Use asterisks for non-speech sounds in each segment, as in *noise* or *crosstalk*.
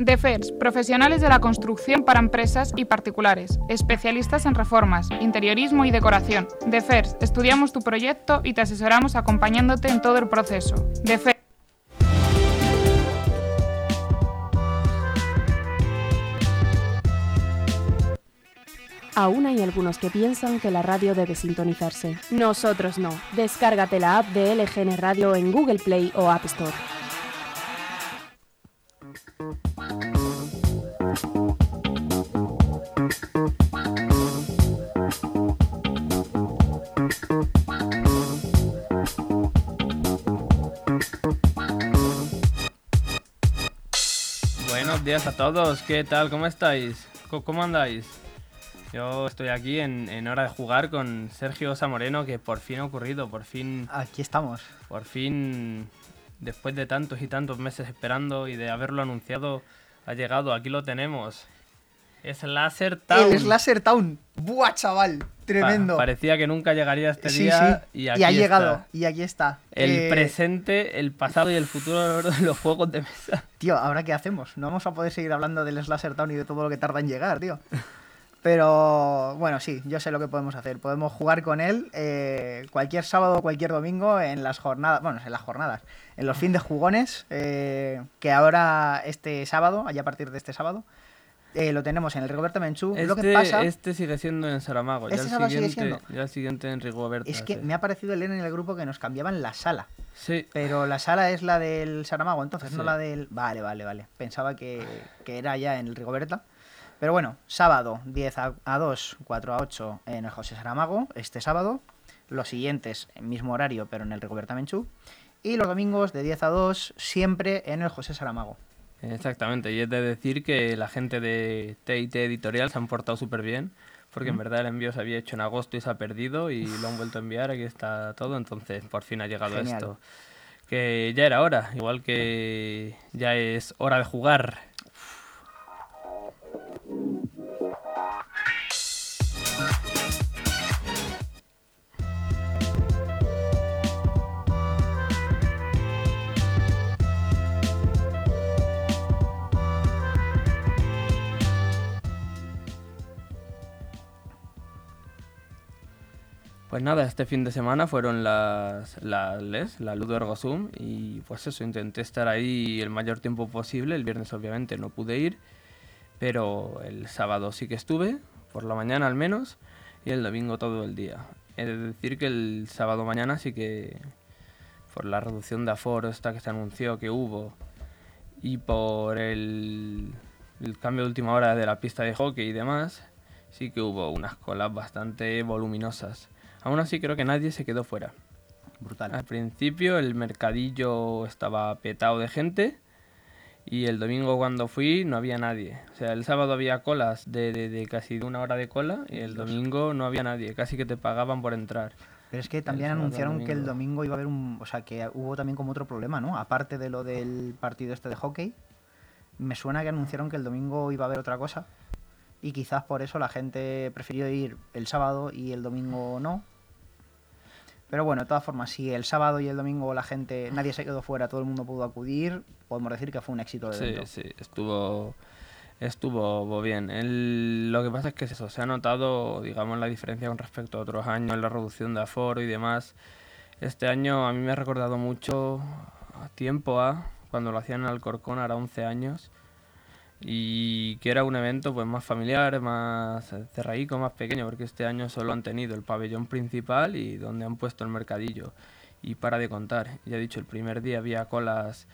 DEFERS, profesionales de la construcción para empresas y particulares, especialistas en reformas, interiorismo y decoración. DEFERS, estudiamos tu proyecto y te asesoramos acompañándote en todo el proceso. DEFERS. Aún hay algunos que piensan que la radio debe sintonizarse. Nosotros no. Descárgate la app de LGN Radio en Google Play o App Store. Días a todos, ¿qué tal? ¿Cómo estáis? ¿Cómo- ¿Cómo andáis? Yo estoy aquí en, en hora de jugar con Sergio Samoreno, que por fin ha ocurrido, por fin, Aquí estamos. por fin, después de tantos y tantos meses esperando y de haberlo anunciado, ha llegado, aquí lo tenemos. Es Laser Town. El Slasher Town. ¡Buah, chaval! Tremendo. Pa- parecía que nunca llegaría este sí, día sí. y aquí ha llegado. está. Y aquí está. El Eh, presente, el pasado y el futuro de los juegos de mesa. Tío, ¿ahora qué hacemos? No vamos a poder seguir hablando del Slasher Town y de todo lo que tarda en llegar, tío. Pero bueno, sí, yo sé lo que podemos hacer. Podemos jugar con él eh, cualquier sábado o cualquier domingo en las jornadas, bueno, en las jornadas, en los fines de jugones, eh, que ahora este sábado, allá a partir de este sábado, eh, lo tenemos en el Rigoberto Menchú. lo que Este, pasa este sigue siendo en Saramago. Ya ¿Este el, sábado sigue siguiente, siendo? ya el siguiente en Rigoberta. es que sí. me ha parecido leer en el grupo que nos cambiaban la sala. Sí, Pero la sala es la del Saramago, entonces, no la del... Vale, vale, vale. Pensaba que, que era ya en el Rigoberta. Pero bueno, sábado 10 a, a 2, 4 a 8 en el José Saramago, este sábado. Los siguientes, en mismo horario, pero en el Rigoberta Menchú. Y los domingos de 10 a 2, siempre en el José Saramago. Exactamente. Y es de decir que la gente de TIT Editorial se han portado súper bien. Porque en verdad el envío se había hecho en agosto y se ha perdido y lo han vuelto a enviar. Aquí está todo. Entonces por fin ha llegado Genial. esto. Que ya era hora. Igual que ya es hora de jugar. Pues nada, este fin de semana fueron las, las LES, la Ludo Ergo Zoom, y pues eso, intenté estar ahí el mayor tiempo posible. El viernes obviamente no pude ir, pero el sábado sí que estuve, por la mañana al menos, y el domingo todo el día. He de decir que el sábado mañana sí que, por la reducción de aforo esta que se anunció que hubo, y por el cambio de última hora de la pista de hockey y demás, sí que hubo unas colas bastante voluminosas. Aún así creo que nadie se quedó fuera. Brutal. Al principio el mercadillo estaba petado de gente y el domingo cuando fui no había nadie. O sea, el sábado había colas de, de- de casi de una hora de cola y el domingo no había nadie. Casi que te pagaban por entrar. Pero es que también anunciaron que el domingo iba a haber un... O sea, que hubo también como otro problema, ¿no? Aparte de lo del partido este de hockey, me suena que anunciaron que el domingo iba a haber otra cosa. Y quizás por eso la gente prefirió ir el sábado y el domingo no. Pero bueno, de todas formas, si el sábado y el domingo la gente, nadie se quedó fuera, todo el mundo pudo acudir, podemos decir que fue un éxito de Sí, evento. sí, estuvo, estuvo bien. El- lo que pasa es que es eso, se ha notado, digamos, la diferencia con respecto a otros años, la reducción de aforo y demás. Este año a mí me ha recordado mucho a tiempo a cuando lo hacían en Alcorcón, ahora 11 años, y que era un evento pues más familiar, más cerraico, más pequeño, porque este año solo han tenido el pabellón principal y donde han puesto el mercadillo. Y para de contar, ya he dicho, el primer día había colas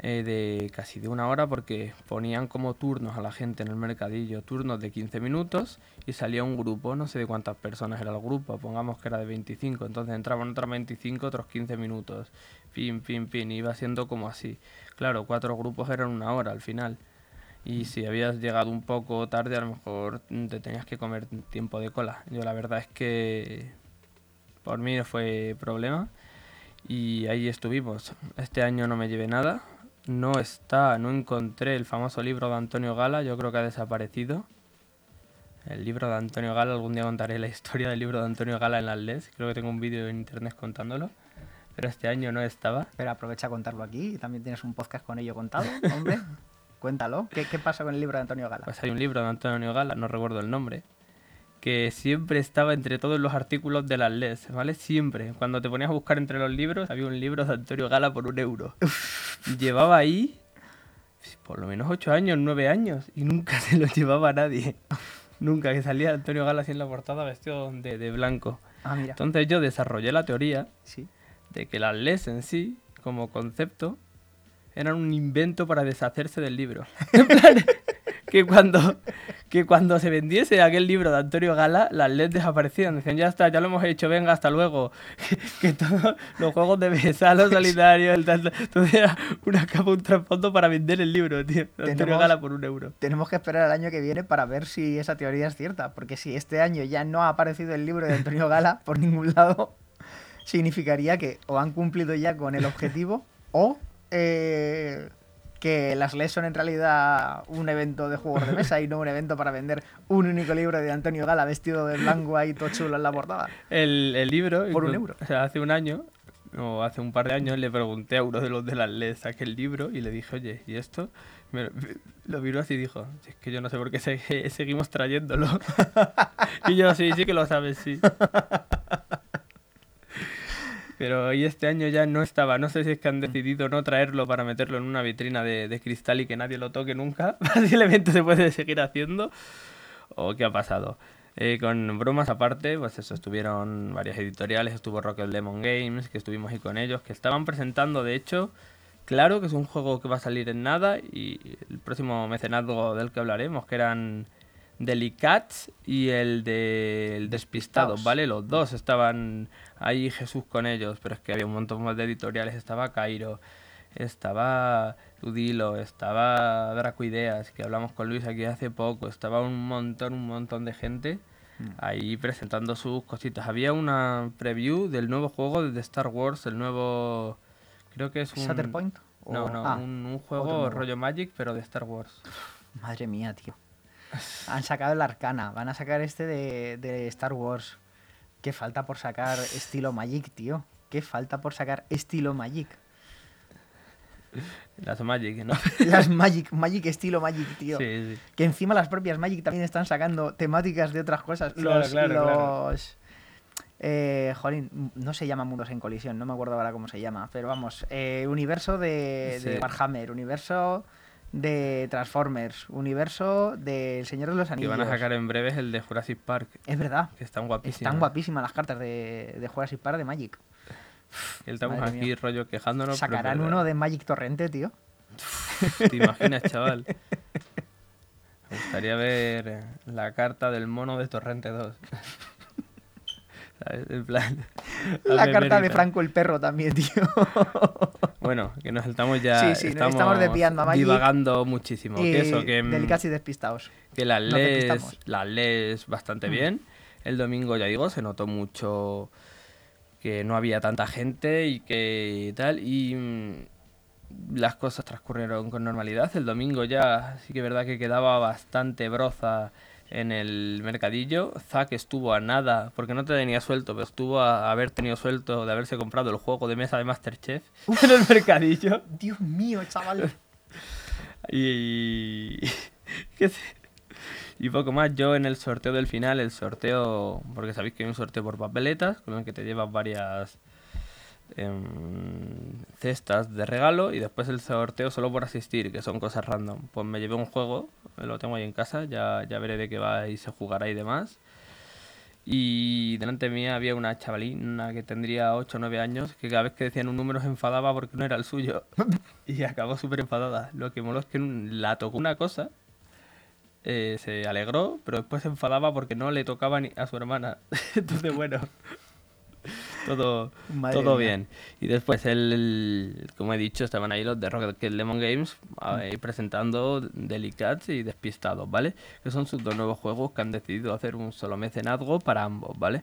eh, de casi de una hora porque ponían como turnos a la gente en el mercadillo, turnos de 15 minutos y salía un grupo, no sé de cuántas personas era el grupo, pongamos que era de 25, entonces entraban otros 25, otros 15 minutos, pin, pin, pin, iba siendo como así. Claro, cuatro grupos eran una hora al final. Y si habías llegado un poco tarde, a lo mejor te tenías que comer tiempo de cola. Yo la verdad es que por mí no fue problema. Y ahí estuvimos. Este año no me llevé nada. No está, no encontré el famoso libro de Antonio Gala. Yo creo que ha desaparecido. El libro de Antonio Gala, algún día contaré la *laughs* historia del libro de Antonio Gala en las LES. Creo que tengo un vídeo en internet contándolo. Pero este año no estaba. Pero aprovecha a contarlo aquí también tienes un podcast con ello contado, hombre. *laughs* Cuéntalo. ¿Qué, ¿Qué pasa con el libro de Antonio Gala? Pues hay un libro de Antonio Gala, no recuerdo el nombre, que siempre estaba entre todos los artículos de las LES, ¿vale? Siempre. Cuando te ponías a buscar entre los libros, había un libro de Antonio Gala por un euro. Llevaba ahí por lo menos ocho años, nueve años, y nunca *laughs* se lo llevaba nadie. nunca, que salía Antonio Gala así en la portada vestido de, de blanco. Ah, mira. Entonces yo desarrollé la teoría Sí. de que las LES en sí, como concepto, eran un invento para deshacerse del libro. *laughs* En plan, que cuando, que cuando se vendiese aquel libro de Antonio Gala, las LES desaparecían. Decían, ya está, ya lo hemos hecho, venga, hasta luego. *laughs* Que, todos los juegos de mesa, los solitarios, el tal, tal, todo era una capa, un trasfondo para vender el libro, tío. Antonio Gala por un euro. Tenemos que esperar al año que viene para ver si esa teoría es cierta. Porque si este año ya no ha aparecido el libro de Antonio Gala por ningún lado, *laughs* significaría que o han cumplido ya con el objetivo o eh, que las LES son en realidad un evento de juegos de mesa y no un evento para vender un único libro de Antonio Gala vestido de blanco ahí todo chulo en la portada. El, el libro, Por un euro. O sea, hace un año, o hace un par de años, le pregunté a uno de los de las LES, saqué el libro y le dije, oye, ¿y esto? Me- lo *laughs* miró así y dijo, "Si es que yo no sé por qué se- *laughs* seguimos trayéndolo. *laughs* y yo, sí, sí que lo sabes, sí. Pero y este año ya no estaba. No sé si es que han decidido no traerlo para meterlo en una vitrina de, de cristal y que nadie lo toque nunca. *laughs* Posiblemente se puede seguir haciendo. ¿O qué ha pasado? Eh, con bromas aparte, pues eso, estuvieron varias editoriales, estuvo Rocket Lemon Games, que estuvimos ahí con ellos, que estaban presentando, de hecho, claro que es un juego que va a salir en nada y el próximo mecenazgo del que hablaremos, que eran Delicats y el de el Despistado, Despistados. ¿vale? Los dos estaban ahí Jesús con ellos, pero es que había un montón más de editoriales, estaba Cairo, estaba Udilo, estaba Dracoideas, que hablamos con Luis aquí hace poco, estaba un montón, un montón de gente ahí presentando sus cositas. Había una preview del nuevo juego de Star Wars, el nuevo, creo que es un... ¿Shatterpoint? No, no, ah, un, juego rollo Magic, pero de Star Wars. Madre mía, tío. Han sacado el Arcana, van a sacar este de, de Star Wars. Qué falta por sacar estilo Magic, tío. Qué falta por sacar estilo Magic. Las Magic, ¿no? *laughs* Las Magic, Magic estilo Magic, tío. Sí, sí. Que encima las propias Magic también están sacando temáticas de otras cosas. Claro, Los, claro, claro. los eh, jolín, no se llama Mundos en Colisión, no me acuerdo ahora cómo se llama, pero vamos, eh, universo de. Warhammer, universo de Transformers, universo del Señor de los Que Anillos. van a sacar en breves el de Jurassic Park, Es verdad, que están guapísimas las cartas de, de Jurassic Park de Magic. Que Estamos Madre aquí mía. rollo quejándonos. Sacarán uno de Magic Torrente, tío. ¿Te imaginas, chaval? Me gustaría ver la carta del mono de Torrente 2. ¿Sabes? *laughs* En plan. *laughs* La carta de. Franco el perro también, tío. *laughs* Bueno, que nos estamos ya. Sí, sí, nos estamos divagando muchísimo. y Que eso, que. mm, delicados y despistados. que las lees, las lees bastante bien. El domingo, ya digo, se notó mucho que no había tanta gente y que tal. Y mm, las cosas transcurrieron con normalidad. El domingo ya sí que es verdad que quedaba bastante broza en el mercadillo. Zack estuvo a nada, porque no te tenía suelto, pero estuvo a haber tenido suelto de haberse comprado el juego de mesa de Masterchef *laughs* en el mercadillo. Dios mío, chaval. Y. *laughs* ¿qué sé? Y poco más. Yo en el sorteo del final, el sorteo. Porque sabéis que hay un sorteo por papeletas, con el que te llevas varias em, cestas de regalo. Y después el sorteo solo por asistir, que son cosas random. Pues me llevé un juego, lo tengo ahí en casa, ya, ya veré de qué va y se jugará y demás. Y delante mía había una chavalina que tendría 8 o 9 años que cada vez que decían un número se enfadaba porque no era el suyo. *laughs* Y acabó súper enfadada. Lo que moló es que la tocó una cosa, eh, se alegró, pero después se enfadaba porque no le tocaba ni a su hermana. *laughs* Entonces, bueno, todo, Madre todo mía. bien. Y después, el, el- como he dicho, estaban ahí los de Rocket Lemon Games ahí presentando Delicats y Despistados, ¿vale? Que son sus dos nuevos juegos que han decidido hacer un solo mecenazgo para ambos, ¿vale?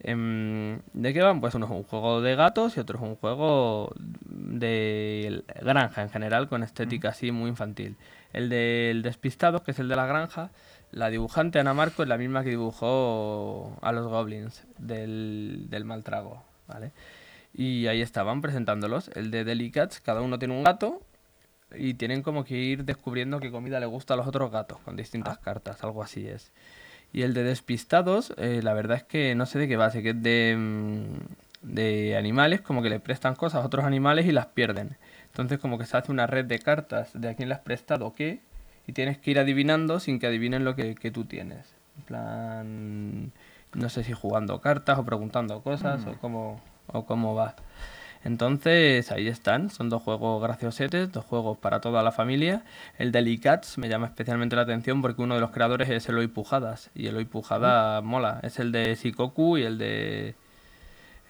Em, ¿De qué van? Pues uno es un juego de gatos y otro es un juego de granja en general, con estética así muy infantil. El del despistado, que es el de la granja, la dibujante Ana Marco es la misma que dibujó a los goblins del, del Maltrago, ¿vale? Y ahí estaban presentándolos. El de Delicats, cada uno tiene un gato. y tienen como que ir descubriendo qué comida le gusta a los otros gatos con distintas Ah. cartas, algo así es. Y el de despistados, eh, la verdad es que no sé de qué va, sé que es de, mm, de animales, como que le prestan cosas a otros animales y las pierden. Entonces como que se hace una red de cartas de a quién le has prestado qué y tienes que ir adivinando sin que adivinen lo que, que tú tienes. En plan, no sé si jugando cartas o preguntando cosas o cómo, o cómo va. Entonces, ahí están, son dos juegos graciosetes, dos juegos para toda la familia. El Delicats me llama especialmente la atención porque uno de los creadores es Eloy Pujadas y Eloy Pujada mola, es el de Shikoku y el de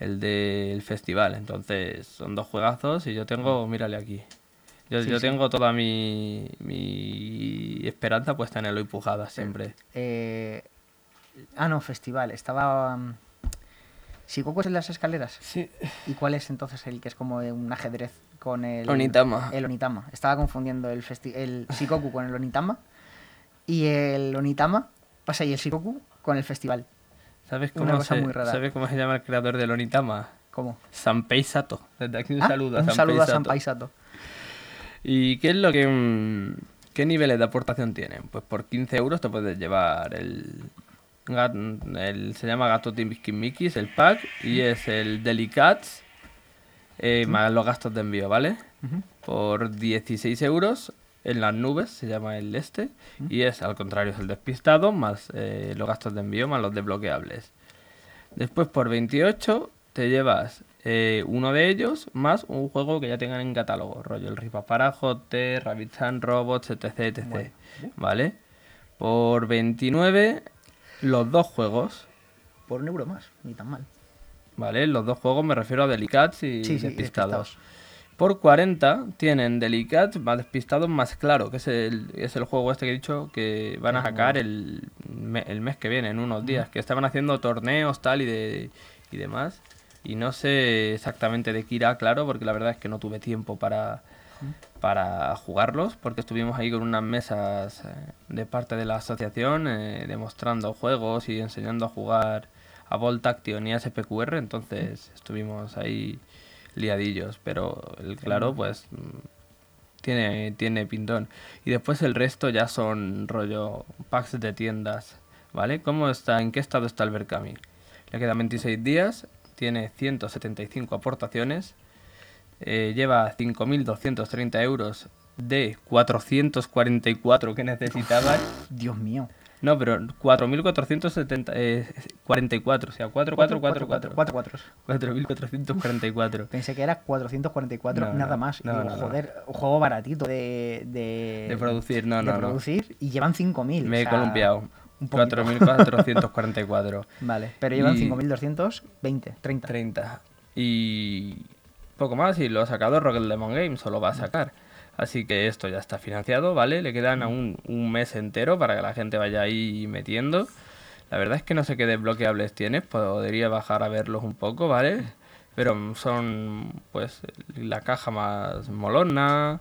el del festival. Entonces, son dos juegazos y yo tengo, mírale aquí. Yo, Sí, yo sí. tengo toda mi, mi esperanza puesta en Eloy Pujadas siempre. Eh, ah, no, festival. Estaba. mm, ¿Shikoku es en las escaleras? Sí. ¿Y cuál es entonces el que es como un ajedrez con el. Onitama. El Onitama. Estaba confundiendo el, festi- el Shikoku con el Onitama. Y el Onitama pasa y el Shikoku con el festival. ¿Sabes Una cómo, cosa se, muy rara. ¿Sabes cómo se llama el creador del Onitama? ¿Cómo? Sanpei Sato. Desde aquí un Ah, saludo a un Sanpei saludo a Sato. Sanpai Sato. ¿Y qué es lo que... mm, ¿Qué niveles de aportación tienen? Pues por 15 euros te puedes llevar el... el se llama Gato Mickey's, el pack, y es el Delicats, eh, más los gastos de envío, ¿vale? Por 16 euros en las nubes, se llama el este, y es al contrario, es el despistado, más eh, los gastos de envío, más los desbloqueables. Después por 28 te llevas eh, uno de ellos más un juego que ya tengan en catálogo, rollo el Ripa Parajote, Rabbit Robots, etc, etc. Bueno. ¿Vale? Por 29 los dos juegos, Por un euro más, ni tan mal. ¿vale? Los dos juegos me refiero a Delicats y Sí, sí, Despistados. Por 40 tienen Delicats más Despistados más Claro, que es el, es el juego este que he dicho que van a Es sacar el, el mes que viene, en unos días, que estaban haciendo torneos tal y, de, y demás. Y no sé exactamente de qué irá, claro, porque la verdad es que no tuve tiempo para, para jugarlos, porque estuvimos ahí con unas mesas eh, de parte de la asociación eh, demostrando juegos y enseñando a jugar a Volt Action y a SPQR, entonces estuvimos ahí liadillos, pero el claro, pues mm, tiene, tiene pintón. Y después el resto ya son rollo packs de tiendas, ¿vale? ¿Cómo está, en qué estado está el Berkami? Le quedan 26 días, tiene 175 aportaciones, eh, lleva 5.230 euros de 444 que necesitaba. Dios mío. No, pero 4.470, eh, 44, o sea, 4444. 4, 4. 4.444. Pensé que era 444, No, nada no, más. Y digo, joder, un juego baratito de. De, De producir, no, de no, producir y llevan 5.000. Me o he sea, columpiado. Un poquito. 4.444. *laughs* Vale, pero llevan Y- 5.220, 30. 30. Y poco más, y lo ha sacado Rocket Lemon Games, o lo va a sacar. Así que esto ya está financiado, ¿vale? Le quedan aún un mes entero para que la gente vaya ahí metiendo. La verdad es que no sé qué desbloqueables tienes, podría bajar a verlos un poco, ¿vale? Pero son, pues, la caja más molona,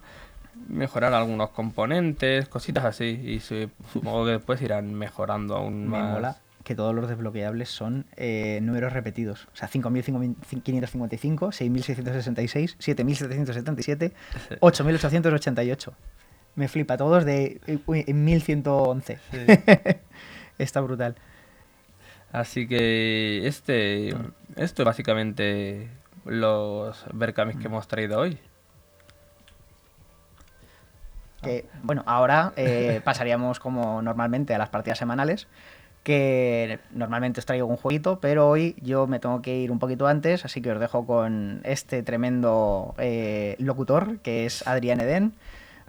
mejorar algunos componentes, cositas así. Y su- supongo que después irán mejorando aún Me más. mola que todos los desbloqueables son eh, números repetidos. O sea, 5.555, 6.666, 7.777, 8.888. Me flipa, todos de eh, uy, en 1111. Sí. *laughs* Está brutal. Así que este, esto es básicamente los Berkamis que hemos traído hoy. Que, bueno, ahora eh, pasaríamos como normalmente a las partidas semanales, que normalmente os traigo un jueguito, pero hoy yo me tengo que ir un poquito antes, así que os dejo con este tremendo eh, locutor, que es Adrián Eden,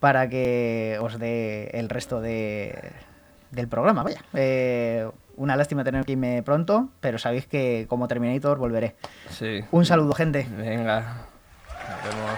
para que os dé el resto de, del programa. Vaya, Eh, una lástima tener que irme pronto, pero sabéis que como Terminator volveré. Sí. Un saludo, gente. Venga. Nos vemos.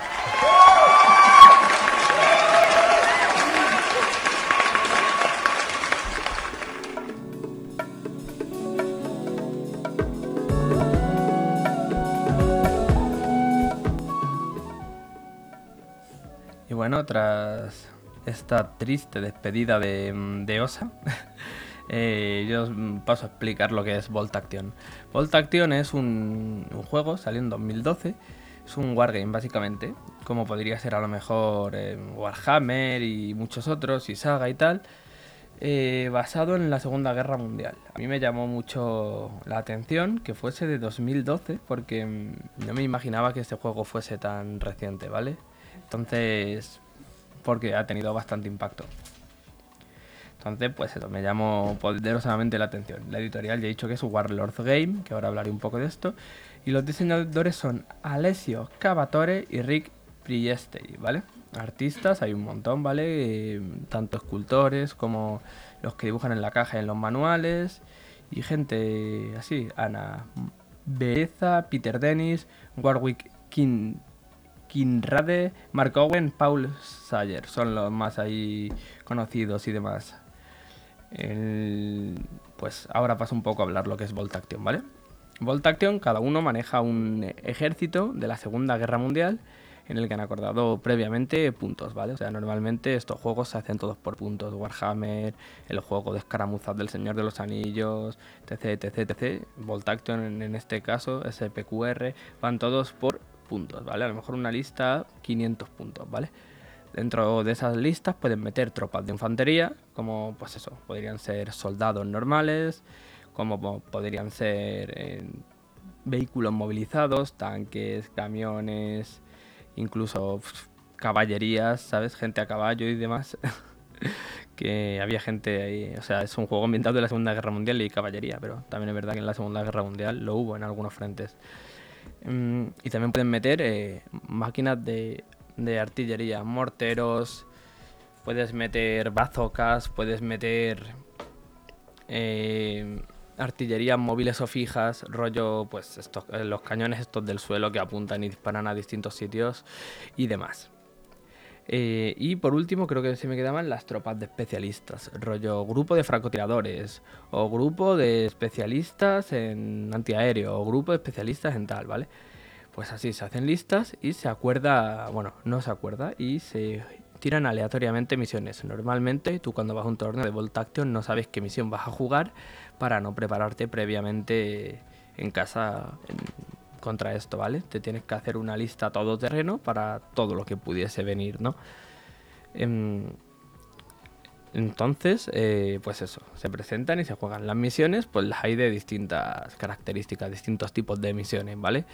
Bueno, tras esta triste despedida de, mm, Osa, *laughs* eh, yo paso a explicar lo que es Volt Action. Volt Action es un, un juego, salió en 2012, Es un wargame básicamente, como podría ser a lo mejor eh, Warhammer y muchos otros, y Saga y tal, eh, basado en la Segunda Guerra Mundial. A mí me llamó mucho la atención que fuese de 2012, porque mm, no me imaginaba que este juego fuese tan reciente, ¿vale? Entonces, porque ha tenido bastante impacto. Entonces, pues eso, me llamó poderosamente la atención. La editorial ya he dicho que es Warlords Game, que ahora hablaré un poco de esto. Y los diseñadores son Alessio Cavatore y Rick Priestey, ¿vale? Artistas, hay un montón, ¿vale? Eh, tanto escultores como los que dibujan en la caja y en los manuales. Y gente así, Ana Bereza, Peter Dennis, Warwick King, Kinrade, Mark Owen, Paul Sayer. Son los más ahí conocidos y demás. pues ahora paso un poco a hablar lo que es Volt Action, ¿vale? Volt Action, cada uno maneja un ejército de la Segunda Guerra Mundial en el que han acordado previamente puntos, ¿vale? O sea, normalmente estos juegos se hacen todos por puntos. Warhammer, el juego de escaramuzas del Señor de los Anillos, etc, etc, etc. Volt Action en, este caso, SPQR, van todos por puntos, ¿vale? A lo mejor una lista 500 puntos, ¿vale? Dentro de esas listas pueden meter tropas de infantería, como pues eso, podrían ser soldados normales, como podrían ser eh, vehículos movilizados, tanques, camiones, incluso caballerías, ¿sabes? Gente a caballo y demás. *laughs* que había gente ahí, o sea, es un juego ambientado en la Segunda Guerra Mundial y caballería, pero también es verdad que en la Segunda Guerra Mundial lo hubo en algunos frentes. Mm, y también pueden meter eh, máquinas de, de artillería, morteros, puedes meter bazocas, puedes meter eh, artillerías móviles o fijas, rollo, pues estos, eh, los cañones estos del suelo que apuntan y disparan a distintos sitios y demás. Eh, y por último, creo que se me quedaban las tropas de especialistas, rollo grupo de francotiradores, o grupo de especialistas en antiaéreo, o grupo de especialistas en tal, ¿vale? Pues así se hacen listas y se acuerda, bueno, no se acuerda y se tiran aleatoriamente misiones. Normalmente tú cuando vas a un torneo de Volt Action no sabes qué misión vas a jugar para no prepararte previamente en casa contra esto, ¿vale? Te tienes que hacer una lista todo terreno para todo lo que pudiese venir, ¿no? Em, entonces, eh, pues eso, se presentan y se juegan. Las misiones, pues las hay de distintas características, distintos tipos de misiones, ¿vale?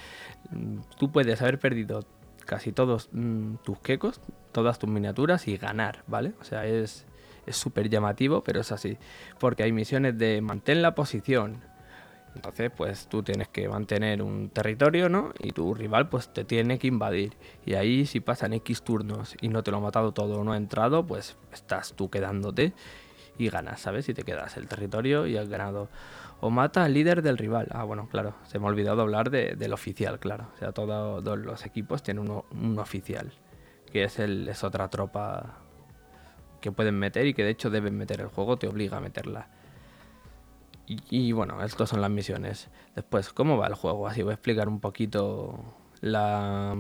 Tú puedes haber perdido casi todos mm, tus quecos, todas tus miniaturas y ganar, ¿vale? O sea, es súper llamativo, pero es así. Porque hay misiones de mantén la posición. Entonces, pues tú tienes que mantener un territorio, ¿no? Y tu rival, pues te tiene que invadir. Y ahí, si pasan X turnos y no te lo ha matado todo o no ha entrado, pues estás tú quedándote y ganas, ¿sabes? Y te quedas el territorio y has ganado o mata al líder del rival. Ah, bueno, claro, se me ha olvidado hablar del oficial, claro. O sea, todos los equipos tienen un oficial, que es, el, es otra tropa que pueden meter y que de hecho deben meter. El juego te obliga a meterla. Y, bueno, estas son las misiones. Después, ¿cómo va el juego? Así voy a explicar un poquito la,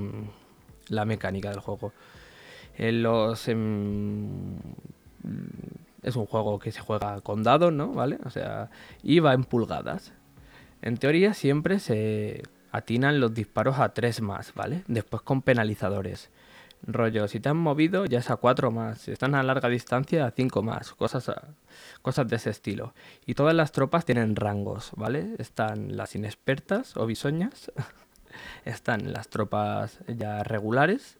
la mecánica del juego. En los... Em, es un juego que se juega con dados, ¿no? ¿Vale? O sea, y va en pulgadas. En teoría siempre se atinan los disparos a 3 más, ¿vale? Después con penalizadores. Rollo, si te han movido ya es a 4 más, si están a larga distancia a 5 más, cosas, cosas de ese estilo. Y todas las tropas tienen rangos, ¿vale? Están las inexpertas o bisoñas, *laughs* están las tropas ya regulares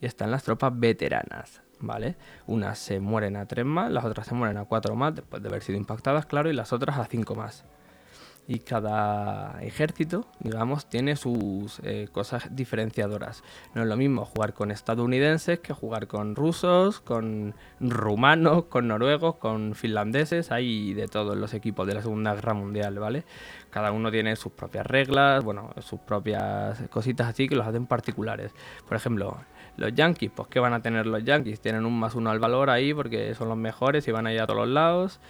y están las tropas veteranas. ¿vale? Unas se mueren a 3 más, las otras se mueren a 4 más después de haber sido impactadas, claro, y las otras a 5 más. Y cada ejército, digamos, tiene sus eh, cosas diferenciadoras. No es lo mismo jugar con estadounidenses que jugar con rusos, con rumanos, con noruegos, con finlandeses. Hay de todos los equipos de la Segunda Guerra Mundial, ¿vale? Cada uno tiene sus propias reglas, bueno, sus propias cositas así que los hacen particulares. Por ejemplo, los Yankees, pues ¿qué van a tener los Yankees? Tienen un más uno al valor ahí porque son los mejores y van a ir a todos los lados.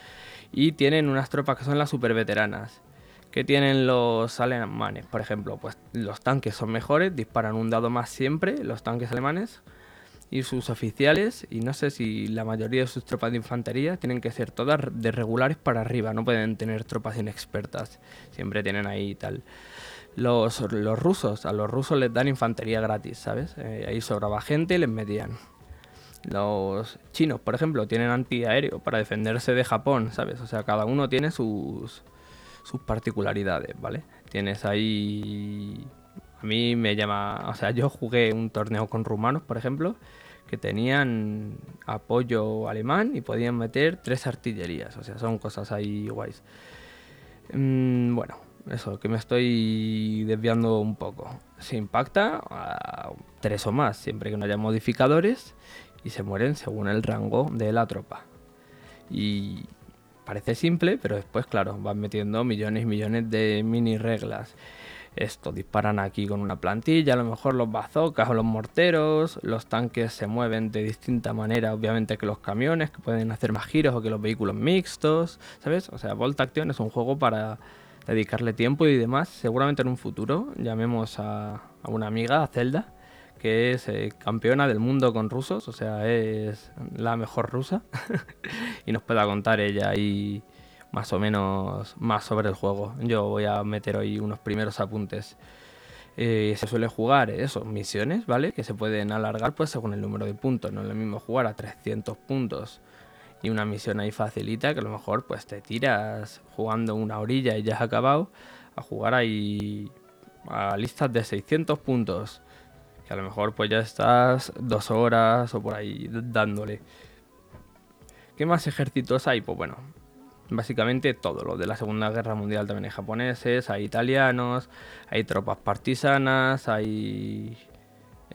Y tienen unas tropas que son las super veteranas. ¿Qué tienen los alemanes? Por ejemplo, pues los tanques son mejores, disparan un dado más siempre, los tanques alemanes. Y sus oficiales, y no sé si la mayoría de sus tropas de infantería, tienen que ser todas de regulares para arriba, no pueden tener tropas inexpertas. Siempre tienen ahí tal. Los, los rusos, a los rusos les dan infantería gratis, ¿sabes? Eh, ahí sobraba gente y les metían. Los chinos, por ejemplo, tienen antiaéreo para defenderse de Japón, ¿sabes? O sea, cada uno tiene sus, sus particularidades, ¿vale? Tienes ahí... A mí me llama... O sea, yo jugué un torneo con rumanos, por ejemplo, que tenían apoyo alemán y podían meter tres artillerías. O sea, son cosas ahí guays. Mm, bueno, eso, que me estoy desviando un poco. Se impacta a tres o más, siempre que no haya modificadores, y se mueren según el rango de la tropa. Y parece simple, pero después, claro, van metiendo millones y millones de mini reglas. Esto, disparan aquí con una plantilla, a lo mejor los bazocas o los morteros, los tanques se mueven de distinta manera, obviamente que los camiones, que pueden hacer más giros o que los vehículos mixtos, ¿sabes? O sea, Volt Action es un juego para dedicarle tiempo y demás. Seguramente en un futuro llamemos a, una amiga, a Zelda, que es eh, campeona del mundo con rusos, o sea, es la mejor rusa, *laughs* y nos pueda contar ella ahí más o menos más sobre el juego. Yo voy a meter hoy unos primeros apuntes. Eh, se suele jugar eso, misiones, ¿vale? Que se pueden alargar pues según el número de puntos. No es lo mismo jugar a 300 puntos y una misión ahí facilita que a lo mejor pues te tiras jugando una orilla y ya has acabado a jugar ahí a listas de 600 puntos que a lo mejor pues ya estás dos horas o por ahí dándole ¿qué más ejércitos hay? pues bueno básicamente todo lo de la segunda guerra mundial también hay japoneses hay italianos hay tropas partisanas hay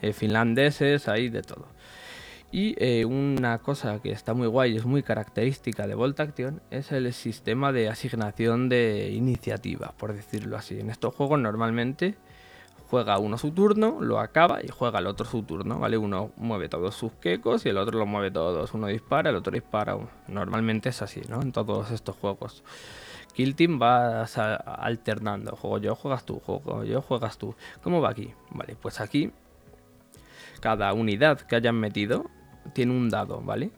eh, finlandeses hay de todo y eh, una cosa que está muy guay y es muy característica de Volt Action es el sistema de asignación de iniciativa, por decirlo así. En estos juegos normalmente juega uno su turno, lo acaba y juega el otro su turno, ¿vale? Uno mueve todos sus quecos y el otro los mueve todos. Uno dispara, el otro dispara. Normalmente es así, ¿no? En todos estos juegos. Kill Team va alternando. Juego yo, juegas tú, juego yo, juegas tú. ¿Cómo va aquí? Vale, pues aquí cada unidad que hayan metido tiene un dado, ¿vale?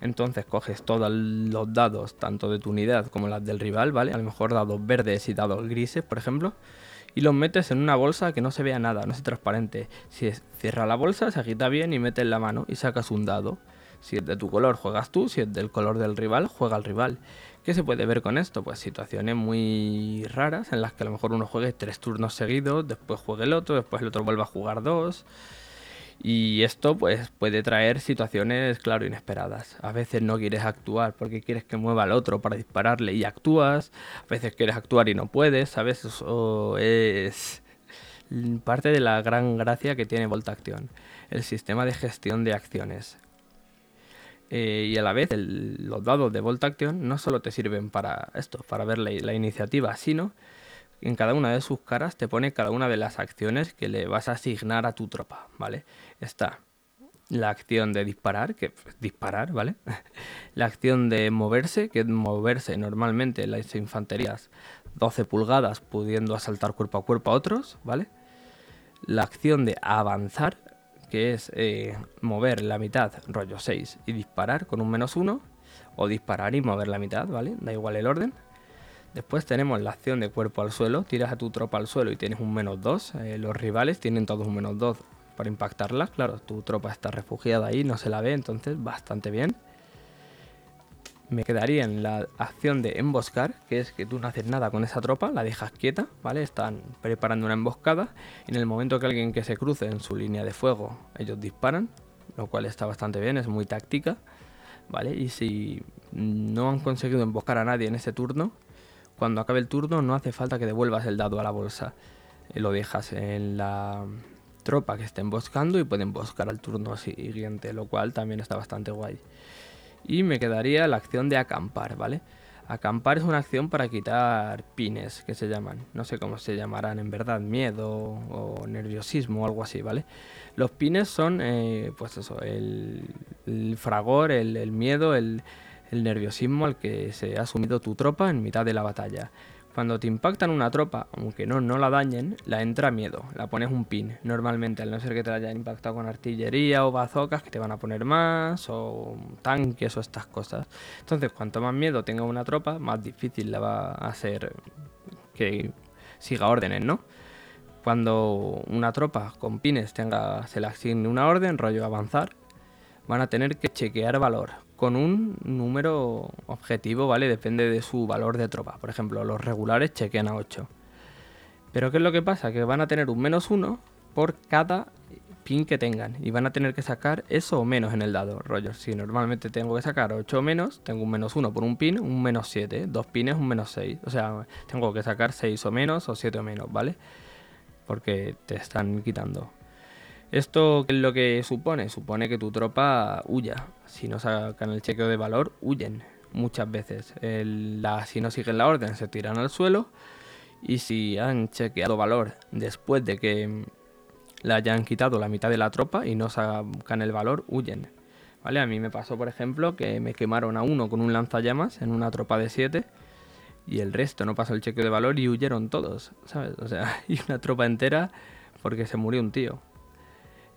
Entonces coges todos los dados, tanto de tu unidad como las del rival, ¿vale? A lo mejor dados verdes y dados grises, por ejemplo. Y los metes en una bolsa que no se vea nada, no sea transparente. Si es, cierra la bolsa, se agita bien y metes la mano y sacas un dado. Si es de tu color, juegas tú. Si es del color del rival, juega el rival. ¿Qué se puede ver con esto? Pues situaciones muy raras en las que a lo mejor uno juegue tres turnos seguidos, después juegue el otro, después el otro vuelve a jugar dos. Y esto pues puede traer situaciones, claro, inesperadas. A veces no quieres actuar porque quieres que mueva al otro para dispararle y actúas. A veces quieres actuar y no puedes, ¿sabes? Eso es parte de la gran gracia que tiene Volt Action, el sistema de gestión de acciones. Eh, y a la vez los dados de Volt Action no solo te sirven para esto, para ver la iniciativa, sino en cada una de sus caras te pone cada una de las acciones que le vas a asignar a tu tropa, ¿vale? Está la acción de disparar, que es disparar, ¿vale? *laughs* la acción de moverse, que es moverse normalmente las infanterías 12 pulgadas pudiendo asaltar cuerpo a cuerpo a otros, ¿vale? La acción de avanzar, que es eh, mover la mitad, rollo 6, y disparar con un menos 1, o disparar y mover la mitad, ¿vale? Da igual el orden. Después tenemos la acción de cuerpo al suelo, tiras a tu tropa al suelo y tienes un menos 2. Eh, los rivales tienen todos un menos 2 para impactarla. Claro, tu tropa está refugiada ahí, no se la ve, entonces bastante bien. Me quedaría en la acción de emboscar, que es que tú no haces nada con esa tropa, la dejas quieta, ¿vale? Están preparando una emboscada. En el momento que alguien que se cruce en su línea de fuego, ellos disparan, lo cual está bastante bien, es muy táctica, ¿vale? Y si no han conseguido emboscar a nadie en ese turno, cuando acabe el turno no hace falta que devuelvas el dado a la bolsa. Eh, lo dejas en la tropa que esté emboscando y pueden emboscar al turno siguiente, lo cual también está bastante guay. Y me quedaría la acción de acampar, ¿vale? Acampar es una acción para quitar pines, que se llaman. No sé cómo se llamarán en verdad, miedo o nerviosismo o algo así, ¿vale? Los pines son, eh, pues eso, el, fragor, el miedo, el, el nerviosismo al que se ha sumido tu tropa en mitad de la batalla. Cuando te impactan una tropa, aunque no, no la dañen, la entra miedo, la pones un pin. Normalmente, al no ser que te la hayan impactado con artillería o bazocas, que te van a poner más, o tanques o estas cosas. Entonces, cuanto más miedo tenga una tropa, más difícil la va a ser que siga órdenes, ¿no? cuando una tropa con pines tenga, se le asigne una orden, rollo avanzar, van a tener que chequear valor con un número objetivo, ¿vale? Depende de su valor de tropa. Por ejemplo, los regulares chequean a 8. Pero ¿qué es lo que pasa? Que van a tener un menos 1 por cada pin que tengan. Y van a tener que sacar eso o menos en el dado. Rollo, si normalmente tengo que sacar 8 o menos, tengo un menos 1 por un pin, un menos 7. Dos pines, un menos 6. O sea, tengo que sacar 6 o menos o 7 o menos, ¿vale? Porque te están quitando. ¿Esto qué es lo que supone? Supone que tu tropa huya. Si no sacan el chequeo de valor, huyen muchas veces. si no siguen la orden, se tiran al suelo. Y si han chequeado valor después de que le hayan quitado la mitad de la tropa y no sacan el valor, huyen. ¿Vale? A mí me pasó, por ejemplo, que me quemaron a uno con un lanzallamas en una tropa de 7 y el resto no pasó el chequeo de valor y huyeron todos, ¿sabes? O sea, *laughs* y una tropa entera porque se murió un tío.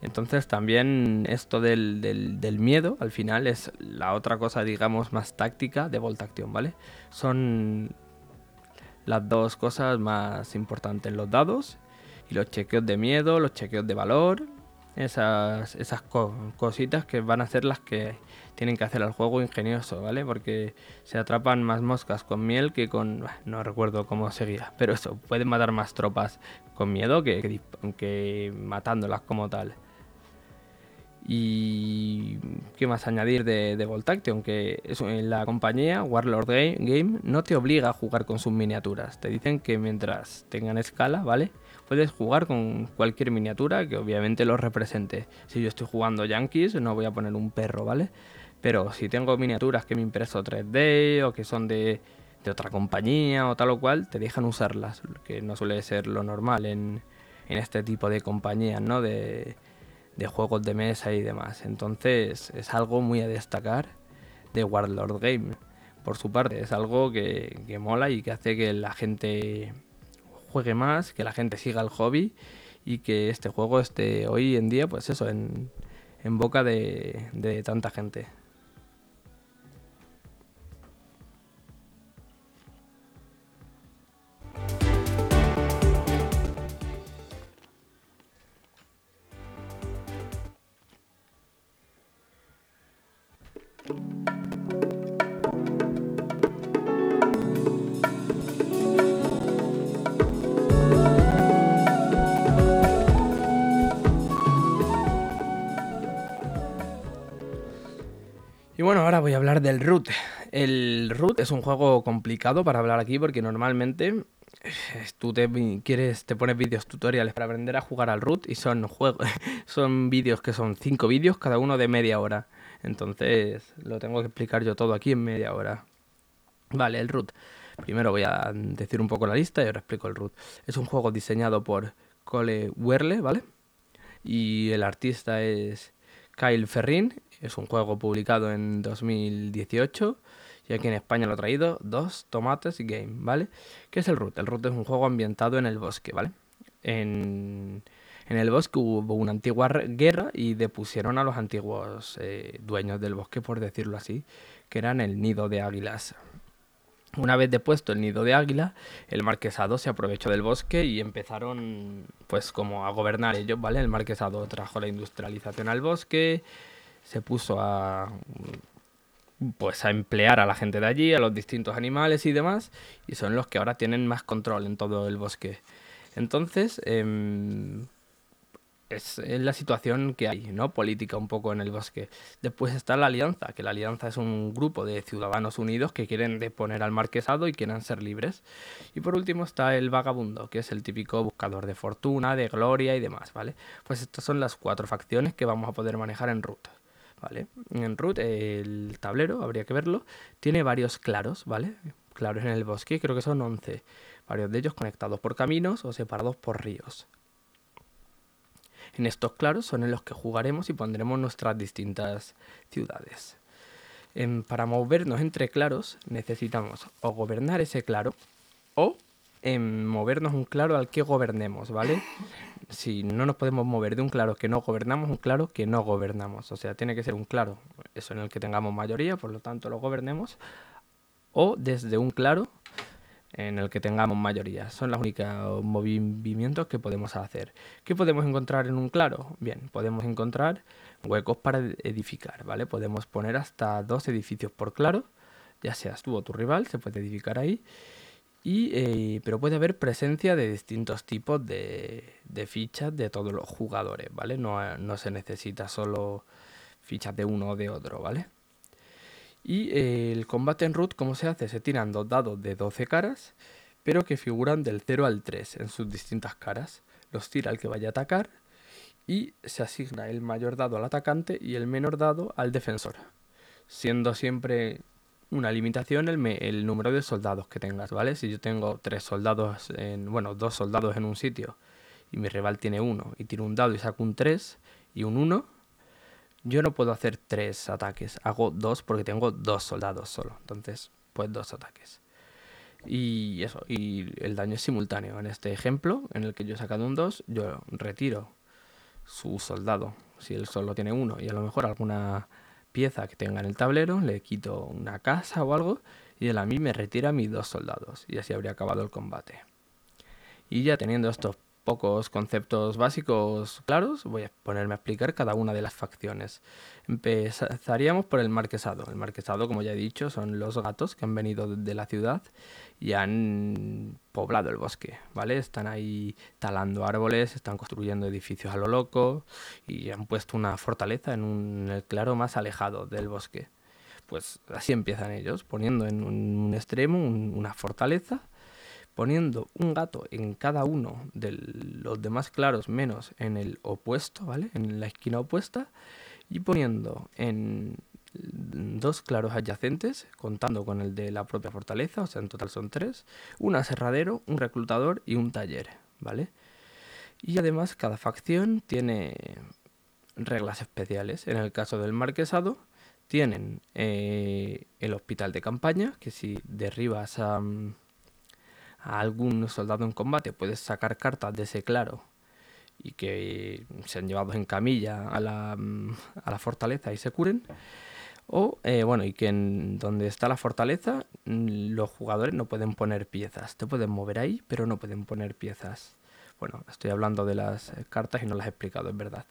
Entonces también esto del, del, miedo al final es la otra cosa, digamos, más táctica de Volta Action, ¿vale? Son las dos cosas más importantes, los dados y los chequeos de miedo, los chequeos de valor, esas, esas cositas que van a ser las que tienen que hacer al juego ingenioso, ¿vale? Porque se atrapan más moscas con miel que con... no recuerdo cómo seguía, pero eso, pueden matar más tropas con miedo que, que matándolas como tal. Y qué más añadir de, de Voltaction, que en la compañía Warlord Game no te obliga a jugar con sus miniaturas. Te dicen que mientras tengan escala, ¿vale? Puedes jugar con cualquier miniatura que obviamente los represente. Si yo estoy jugando Yankees, no voy a poner un perro, ¿vale? Pero si tengo miniaturas que me impreso 3D o que son de, de otra compañía o tal o cual, te dejan usarlas, que no suele ser lo normal en, en este tipo de compañías, ¿no? De, de juegos de mesa y demás. Entonces es algo muy a destacar de Warlord Game. Por su parte, es algo que, mola y que hace que la gente juegue más, que la gente siga el hobby y que este juego esté hoy en día, pues eso, en, en boca de, de tanta gente. Bueno, ahora voy a hablar del root. El root es un juego complicado para hablar aquí porque normalmente eh, tú te quieres te pones vídeos tutoriales para aprender a jugar al root y son juegos *laughs* son vídeos que son cinco vídeos cada uno de media hora. Entonces, lo tengo que explicar yo todo aquí en media hora. Vale, el root. Primero voy a decir un poco la lista y ahora explico el root. Es un juego diseñado por Cole Werle, ¿vale? Y el artista es Kyle Ferrin es un juego publicado en 2018 y aquí en España lo ha traído Dos Tomates Game, ¿vale? ¿Qué es el Root? El Root es un juego ambientado en el bosque, ¿vale? En, el bosque hubo una antigua guerra y depusieron a los antiguos eh, dueños del bosque, por decirlo así, que eran el nido de águilas. Una vez depuesto el nido de águila, el marquesado se aprovechó del bosque y empezaron pues como a gobernar ellos, ¿vale? El marquesado trajo la industrialización al bosque, se puso a pues a emplear a la gente de allí, a los distintos animales y demás, y son los que ahora tienen más control en todo el bosque. Entonces, em, es, la situación que hay, ¿no? Política un poco en el bosque. Después está la Alianza, que la Alianza es un grupo de ciudadanos unidos que quieren deponer al marquesado y quieren ser libres. Y por último está el Vagabundo, que es el típico buscador de fortuna, de gloria y demás, ¿vale? Pues estas son las cuatro facciones que vamos a poder manejar en ruta. En root, el tablero, habría que verlo, tiene varios claros, ¿vale? Claros en el bosque, creo que son 11, varios de ellos conectados por caminos o separados por ríos. En estos claros son en los que jugaremos y pondremos nuestras distintas ciudades. para movernos entre claros necesitamos o gobernar ese claro o en movernos un claro al que gobernemos, ¿vale? Si no nos podemos mover de un claro que no gobernamos, un claro que no gobernamos. O sea, tiene que ser un claro, eso en el que tengamos mayoría, por lo tanto lo gobernemos, o desde un claro en el que tengamos mayoría. Son los únicos movimientos que podemos hacer. ¿Qué podemos encontrar en un claro? Bien, podemos encontrar huecos para edificar, ¿vale? Podemos poner hasta dos edificios por claro, ya seas tú o tu rival, se puede edificar ahí. Eh, pero puede haber presencia de distintos tipos de, fichas de todos los jugadores, ¿vale? No, no se necesita solo fichas de uno o de otro, ¿vale? Y eh, el combate en root, ¿cómo se hace? Se tiran dos dados de 12 caras, pero que figuran del 0 al 3 en sus distintas caras. Los tira el que vaya a atacar y se asigna el mayor dado al atacante y el menor dado al defensor, siendo siempre una limitación el, el número de soldados que tengas, ¿vale? Si yo tengo tres soldados, en, bueno, dos soldados en un sitio y mi rival tiene uno y tiro un dado y saco un 3 y un 1, yo no puedo hacer tres ataques, hago dos porque tengo dos soldados solo. Entonces, pues dos ataques. Y eso, y el daño es simultáneo. En este ejemplo, en el que yo he sacado un 2, yo retiro su soldado. Si él solo tiene uno y a lo mejor alguna pieza que tenga en el tablero, le quito una casa o algo y él a mí me retira mis dos soldados. Y así habría acabado el combate. Y ya teniendo estos pocos conceptos básicos claros, voy a ponerme a explicar cada una de las facciones. Empezaríamos por el marquesado. El marquesado, como ya he dicho, son los gatos que han venido de la ciudad y han poblado el bosque, ¿vale? Están ahí talando árboles, están construyendo edificios a lo loco y han puesto una fortaleza en un claro más alejado del bosque. Pues así empiezan ellos, poniendo en un extremo una fortaleza poniendo un gato en cada uno de los demás claros menos en el opuesto, ¿vale? En la esquina opuesta y poniendo en dos claros adyacentes, contando con el de la propia fortaleza, o sea, en total son tres, un aserradero, un reclutador y un taller, ¿vale? Y además cada facción tiene reglas especiales. En el caso del marquesado, tienen eh, el hospital de campaña, que si derribas a a algún soldado en combate, puedes sacar cartas de ese claro y que se han llevado en camilla a la, mm, a la fortaleza y se curen. O, eh, bueno, y que en donde está la fortaleza, mm, los jugadores no pueden poner piezas. Te pueden mover ahí, pero no pueden poner piezas. Bueno, estoy hablando de las eh, cartas y no las he explicado, es verdad.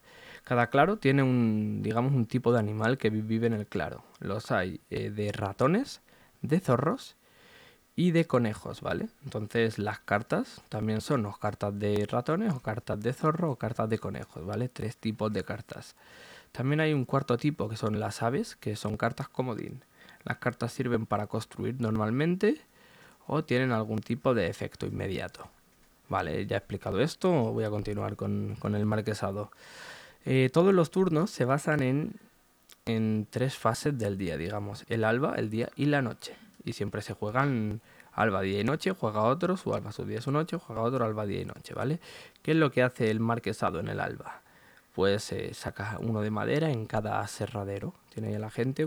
Cada claro tiene un, digamos, un tipo de animal que vive en el claro. Los hay eh, de ratones, de zorros y de conejos, ¿vale? Entonces las cartas también son o cartas de ratones o cartas de zorro o cartas de conejos, ¿vale? Tres tipos de cartas. También hay un cuarto tipo que son las aves, que son cartas comodín. Las cartas sirven para construir normalmente o tienen algún tipo de efecto inmediato. Vale, ya he explicado esto, voy a continuar con, el marquesado. Eh, todos los turnos se basan en, en tres fases del día, digamos, el alba, el día y la noche y siempre se juegan alba, día y noche, juega otro, su alba, su día, su noche, juega otro, alba, día y noche, ¿vale? ¿Qué es lo que hace el marquesado en el alba? Pues eh, saca uno de madera en cada aserradero. Tiene ahí a la gente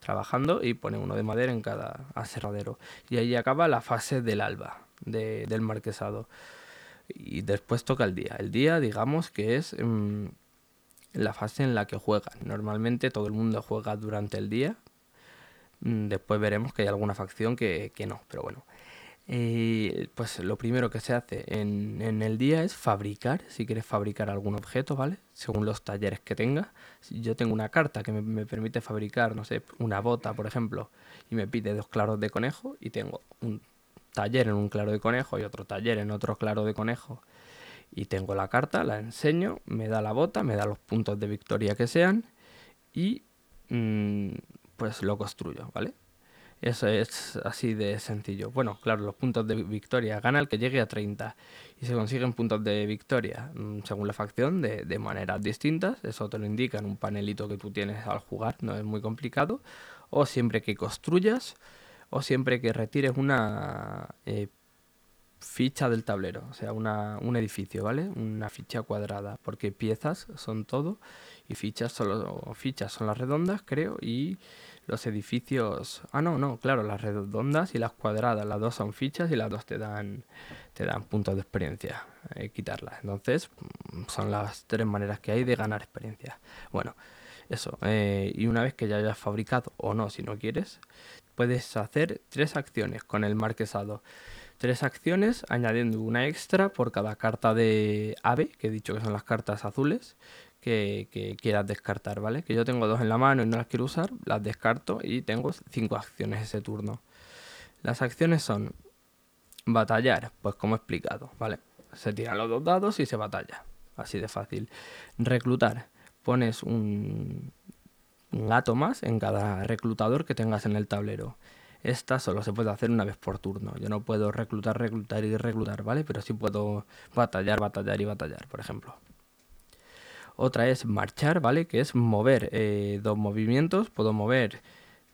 trabajando y pone uno de madera en cada aserradero. Y ahí acaba la fase del alba, del marquesado. Y después toca el día. El día, digamos que es mm, la fase en la que juegan. Normalmente todo el mundo juega durante el día, después veremos que hay alguna facción que, no, pero bueno. Eh, pues lo primero que se hace en, en, el día es fabricar, si quieres fabricar algún objeto, ¿vale? Según los talleres que tenga. Si yo tengo una carta que me, me, permite fabricar, no sé, una bota, por ejemplo, y me pide dos claros de conejo, y tengo un taller en un claro de conejo y otro taller en otro claro de conejo, y tengo la carta, la enseño, me da la bota, me da los puntos de victoria que sean, y mm, pues lo construyo, ¿vale? Eso es así de sencillo. Bueno, claro, los puntos de victoria. Gana el que llegue a 30. Y se consiguen puntos de victoria mm, según la facción de, de, maneras distintas. Eso te lo indica en un panelito que tú tienes al jugar. No es muy complicado. O siempre que construyas. O siempre que retires una eh, ficha del tablero. O sea, una, un edificio, ¿vale? Una ficha cuadrada. Porque piezas son todo. Y fichas son, fichas son las redondas, creo. Y los edificios. Ah, no, no, claro, las redondas y las cuadradas. Las dos son fichas y las dos te dan, te dan puntos de experiencia. Que quitarlas. Entonces, mm, son las tres maneras que hay de ganar experiencia. Bueno, Eso, eh, y una vez que ya hayas fabricado o no, si no quieres, puedes hacer tres acciones con el marquesado. Tres acciones añadiendo una extra por cada carta de ave, que he dicho que son las cartas azules, que, quieras descartar, ¿vale? Que yo tengo dos en la mano y no las quiero usar, las descarto y tengo cinco acciones ese turno. Las acciones son batallar, pues como he explicado, ¿vale? Se tiran los dos dados y se batalla, así de fácil. Reclutar, pones un, un gato más en cada reclutador que tengas en el tablero. Esta solo se puede hacer una vez por turno. Yo no puedo reclutar, reclutar y reclutar, ¿vale? Pero sí puedo batallar, batallar y batallar, por ejemplo. Otra es marchar, ¿vale? Que es mover eh, dos movimientos. Puedo mover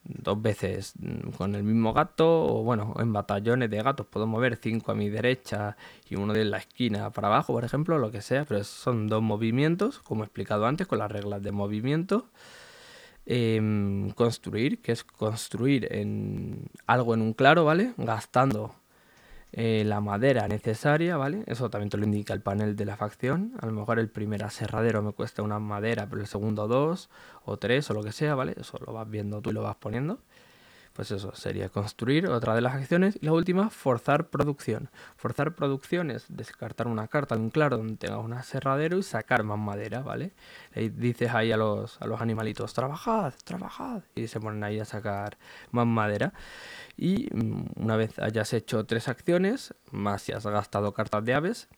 dos veces mm, con el mismo gato o bueno, en batallones de gatos puedo mover cinco a mi derecha y uno de la esquina para abajo, por ejemplo, lo que sea, pero son dos movimientos, como he explicado antes, con las reglas de movimiento. Em, construir, que es construir en algo en un claro, ¿vale? Gastando eh, la madera necesaria, ¿vale? Eso también te lo indica el panel de la facción. A lo mejor el primer aserradero me cuesta una madera, pero el segundo dos o tres o lo que sea, ¿vale? Eso lo vas viendo tú y lo vas poniendo. Pues eso sería construir otra de las acciones. Y la última, forzar producción. Forzar producción es descartar una carta de un claro donde tenga un aserradero y sacar más madera, ¿vale? Le dices ahí a los, a los animalitos, trabajad, trabajad. Y se ponen ahí a sacar más madera. Y mm, una vez hayas hecho tres acciones, más si has gastado cartas de aves,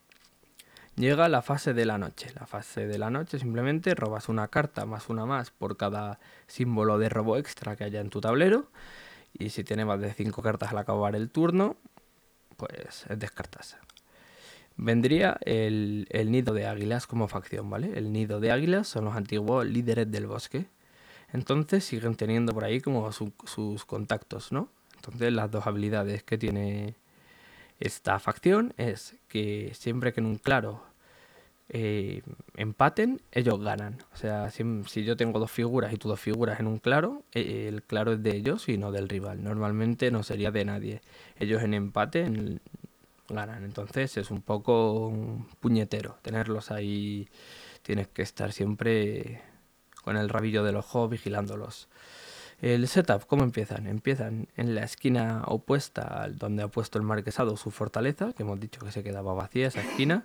llega la fase de la noche. La fase de la noche simplemente robas una carta más una más por cada símbolo de robo extra que haya en tu tablero. Y si tiene más de cinco cartas al acabar el turno, pues descartas. Vendría el, nido de águilas como facción, ¿vale? El nido de águilas son los antiguos líderes del bosque. Entonces siguen teniendo por ahí como sus contactos, ¿no? Entonces las dos habilidades que tiene esta facción es que siempre que en un claro eh, empaten, ellos ganan. O sea, si, yo tengo dos figuras y tú dos figuras en un claro, eh, el claro es de ellos y no del rival. Normalmente no sería de nadie. Ellos en empate ganan. Entonces es un poco puñetero tenerlos ahí. Tienes que estar siempre con el rabillo del ojo vigilándolos. El setup, ¿cómo empiezan? Empiezan en la esquina opuesta al donde ha puesto el marquesado su fortaleza, que hemos dicho que se quedaba vacía esa esquina,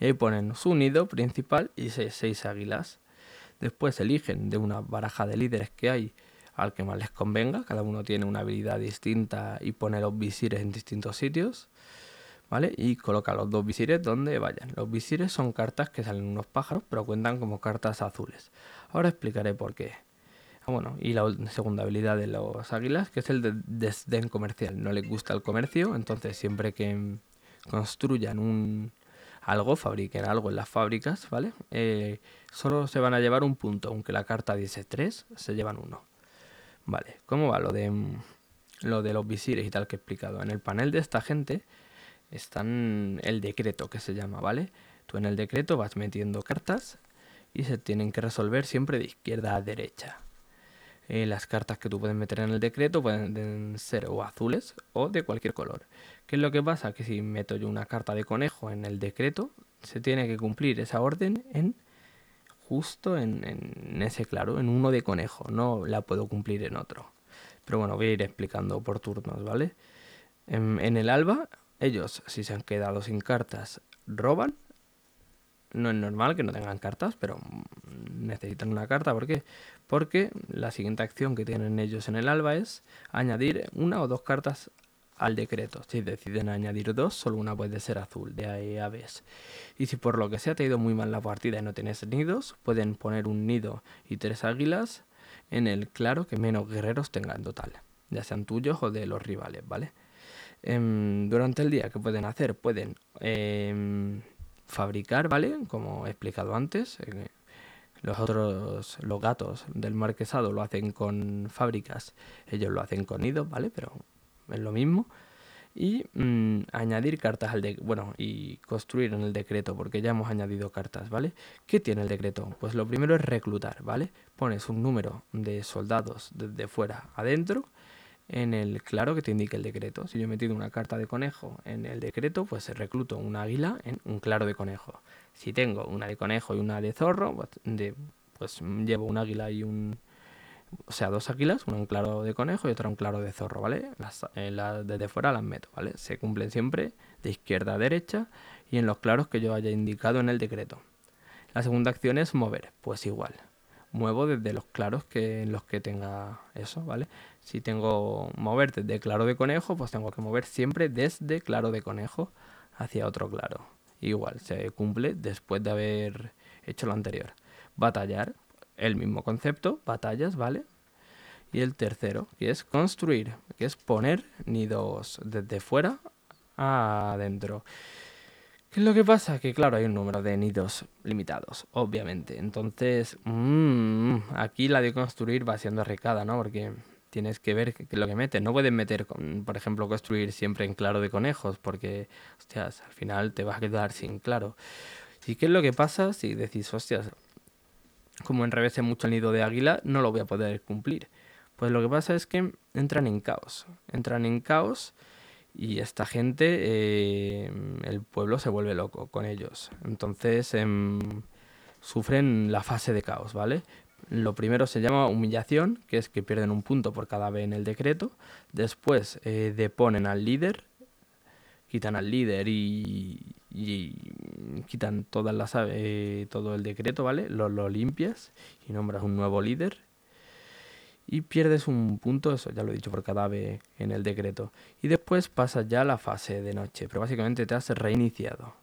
y ponen su nido principal y seis, águilas. Después eligen de una baraja de líderes que hay al que más les convenga, cada uno tiene una habilidad distinta y pone los visires en distintos sitios. ¿Vale? Y coloca los dos visires donde vayan. Los visires son cartas que salen unos pájaros, pero cuentan como cartas azules. Ahora explicaré por qué. Ah, bueno, y la segunda habilidad de los águilas, que es el de desdén comercial. No les gusta el comercio, entonces siempre que construyan un algo, fabriquen algo en las fábricas, ¿vale? Eh, solo se van a llevar un punto, aunque la carta dice 3, se llevan uno. Vale, ¿cómo va lo de lo de los visires y tal que he explicado? En el panel de esta gente están el decreto que se llama, ¿vale? Tú en el decreto vas metiendo cartas y se tienen que resolver siempre de izquierda a derecha. Eh, las cartas que tú puedes meter en el decreto pueden ser o azules o de cualquier color. ¿Qué es lo que pasa? Que si meto yo una carta de conejo en el decreto, se tiene que cumplir esa orden en justo en, ese claro, en uno de conejo. No la puedo cumplir en otro. Pero bueno, voy a ir explicando por turnos, ¿vale? En, en el alba, ellos, si se han quedado sin cartas, roban no es normal que no tengan cartas, pero necesitan una carta. ¿Por qué? Porque la siguiente acción que tienen ellos en el alba es añadir una o dos cartas al decreto. Si deciden añadir dos, solo una puede ser azul, de aves. Y si por lo que sea te ha ido muy mal la partida y no tienes nidos, pueden poner un nido y tres águilas en el claro que menos guerreros tengan en total, ya sean tuyos o de los rivales, ¿vale? Em, durante el día, ¿qué pueden hacer? Pueden em, fabricar, ¿vale? Como he explicado antes. Eh, los otros, los gatos del marquesado lo hacen con fábricas, ellos lo hacen con nidos, ¿vale? Pero es lo mismo. Y mm, añadir cartas al decreto, bueno, y construir en el decreto, porque ya hemos añadido cartas, ¿vale? ¿Qué tiene el decreto? Pues lo primero es reclutar, ¿vale? Pones un número de soldados desde fuera adentro en el claro que te indique el decreto. Si yo he metido una carta de conejo en el decreto, pues recluto un águila en un claro de conejo. Si tengo una de conejo y una de zorro, pues, de pues llevo un águila y un... O sea, dos águilas, una en claro de conejo y otra en claro de zorro, ¿vale? Las, desde fuera las meto, ¿vale? Se cumplen siempre de izquierda a derecha y en los claros que yo haya indicado en el decreto. La segunda acción es mover, pues igual. Muevo desde los claros que en los que tenga eso, ¿vale? Si tengo mover desde claro de conejo, pues tengo que mover siempre desde claro de conejo hacia otro claro. Igual, se cumple después de haber hecho lo anterior. Batallar, el mismo concepto, batallas, ¿vale? Y el tercero, que es construir, que es poner nidos desde fuera a adentro. ¿Qué es lo que pasa? Que claro, hay un número de nidos limitados, obviamente. Entonces, mmm, aquí la de construir va siendo arrecada, ¿no? Porque tienes que ver qué es lo que metes. No puedes meter, por ejemplo, construir siempre en claro de conejos, porque, hostias, al final te vas a quedar sin claro. ¿Y qué es lo que pasa si decís, hostias, como enrevese mucho el nido de águila, no lo voy a poder cumplir? Pues lo que pasa es que entran en caos. Entran en caos y esta gente, eh, el pueblo se vuelve loco con ellos. Entonces em, sufren la fase de caos, ¿vale? Lo primero se llama humillación, que es que pierden un punto por cada vez en el decreto. Después eh, deponen al líder, quitan al líder y, quitan todas las, eh, todo el decreto, ¿vale? Lo, lo limpias y nombras un nuevo líder. Y pierdes un punto, eso ya lo he dicho por cada vez en el decreto. Y después pasas ya a la fase de noche, pero básicamente te has reiniciado.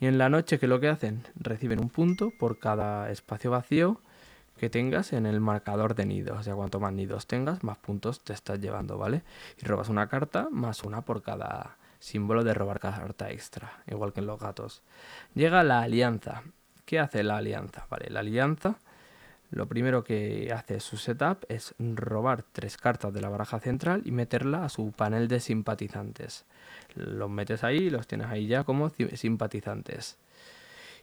Y en la noche, ¿qué es lo que hacen? Reciben un punto por cada espacio vacío que tengas en el marcador de nidos. O sea, cuanto más nidos tengas, más puntos te estás llevando, ¿vale? Y robas una carta más una por cada símbolo de robar carta extra, igual que en los gatos. Llega la alianza. ¿Qué hace la alianza? Vale, la alianza lo primero que hace su setup es robar tres cartas de la baraja central y meterla a su panel de simpatizantes. Los metes ahí y los tienes ahí ya como simpatizantes.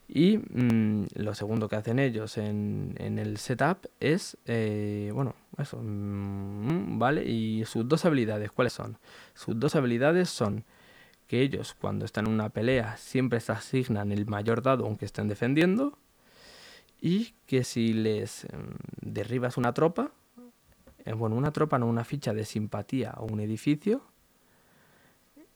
Y mm, lo segundo que hacen ellos en, el setup es, eh, bueno, eso, mm, ¿vale? Y sus dos habilidades, ¿cuáles son? Sus dos habilidades son que ellos cuando están en una pelea siempre se asignan el mayor dado aunque estén defendiendo y que si les em, derribas una tropa, eh, bueno, una tropa no una ficha de simpatía o un edificio,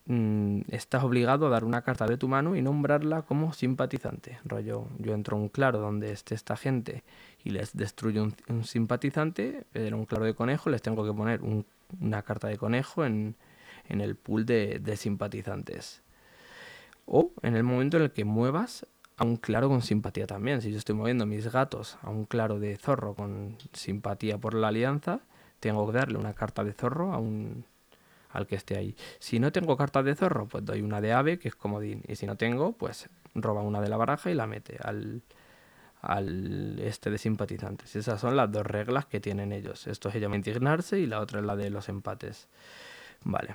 Mm, estás obligado a dar una carta de tu mano y nombrarla como simpatizante. Rollo, yo entro a un claro donde esté esta gente y les destruyo un, simpatizante, era un claro de conejo, les tengo que poner una carta de conejo en, el pool de, simpatizantes. O en el momento en el que muevas a un claro con simpatía también. Si yo estoy moviendo mis gatos a un claro de zorro con simpatía por la alianza, tengo que darle una carta de zorro a un al que esté ahí. Si no tengo cartas de zorro, pues doy una de ave, que es comodín. Y si no tengo, pues roba una de la baraja y la mete al, al este de simpatizantes. Esas son las dos reglas que tienen ellos. Esto se llama indignarse y la otra es la de los empates. Vale.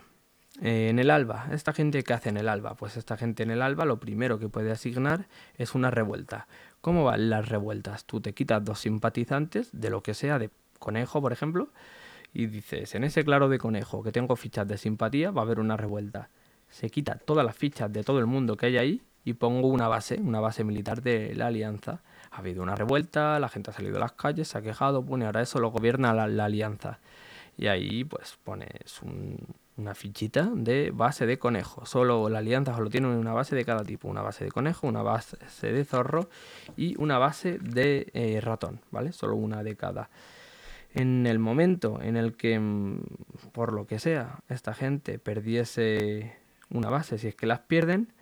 En el alba, ¿esta gente qué hace en el alba? Pues esta gente en el alba lo primero que puede asignar es una revuelta. ¿Cómo van las revueltas? Tú te quitas dos simpatizantes de lo que sea, de conejo, por ejemplo, y dices, en ese claro de conejo que tengo fichas de simpatía, va a haber una revuelta. Se quita todas las fichas de todo el mundo que hay ahí y pongo una base, una base militar de la alianza. Ha habido una revuelta, la gente ha salido a las calles, se ha quejado, pone ahora eso lo gobierna la, alianza. Y ahí pues pones una fichita de base de conejo. Solo la alianza solo tiene una base de cada tipo. Una base de conejo, una base de zorro y una base de eh, ratón, ¿vale? Solo una de cada en el momento en el que, mm, por lo que sea, esta gente perdiese una base, si es que las pierden,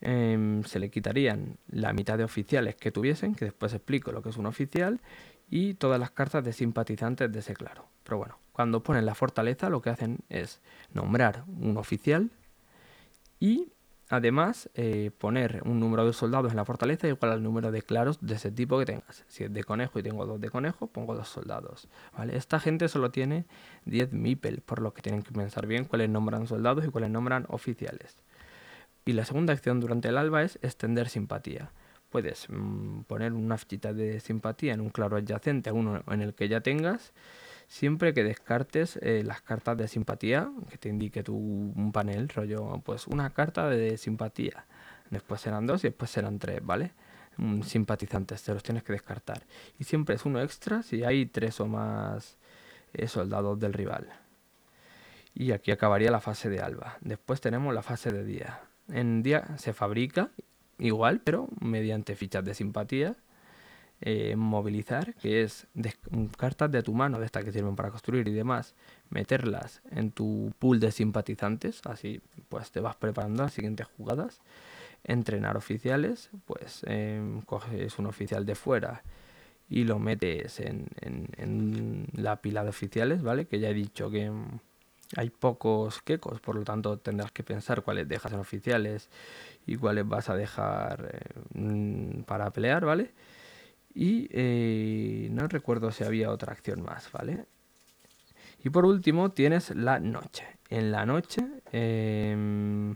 em, se le quitarían la mitad de oficiales que tuviesen, que después explico lo que es un oficial, y todas las cartas de simpatizantes de ese claro. Pero bueno, cuando ponen la fortaleza lo que hacen es nombrar un oficial y Además, eh, poner un número de soldados en la fortaleza igual al número de claros de ese tipo que tengas. Si es de conejo y tengo dos de conejo, pongo dos soldados. Esta gente solo tiene 10 mipel, por lo que tienen que pensar bien cuáles nombran soldados y cuáles nombran oficiales. Y la segunda acción durante el alba es extender simpatía. Puedes mm, poner una fichita de simpatía en un claro adyacente a uno en el que ya tengas siempre que descartes eh, las cartas de simpatía, que te indique tu un panel, rollo, pues una carta de simpatía. Después serán dos y después serán tres, ¿vale? mm, simpatizantes, te los tienes que descartar. Y siempre es uno extra si hay tres o más eh, soldados del rival. Y aquí acabaría la fase de alba. Después tenemos la fase de día. En día se fabrica igual, pero mediante fichas de simpatía. Eh, movilizar, que es cartas de tu mano, de estas que sirven para construir y demás, meterlas en tu pool de simpatizantes, así pues te vas preparando las siguientes jugadas. Entrenar oficiales, pues em, coges un oficial de fuera y lo metes en, en, la pila de oficiales, ¿vale? Que ya he dicho que hay pocos quecos, por lo tanto tendrás que pensar cuáles dejas en oficiales y cuáles vas a dejar eh, mm, para pelear, ¿vale? Y eh, no recuerdo si había otra acción más, ¿vale? Y por último tienes la noche. En la noche em,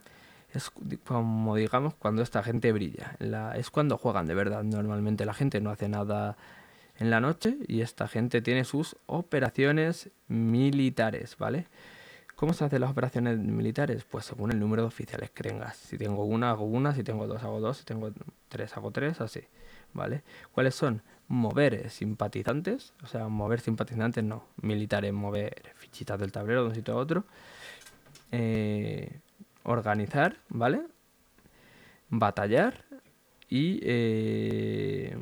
es como digamos cuando esta gente brilla. es cuando juegan de verdad. Normalmente la gente no hace nada en la noche y esta gente tiene sus operaciones militares, ¿vale? ¿Cómo se hacen las operaciones militares? Pues según el número de oficiales que tengas. Si tengo una, hago una. Si tengo dos, hago dos. Si tengo tres, hago tres. Así. ¿Vale? ¿Cuáles son? Mover simpatizantes, o sea, mover simpatizantes no, militares, mover fichitas del tablero de un sitio a otro. Eh, organizar, ¿vale? Batallar y, eh,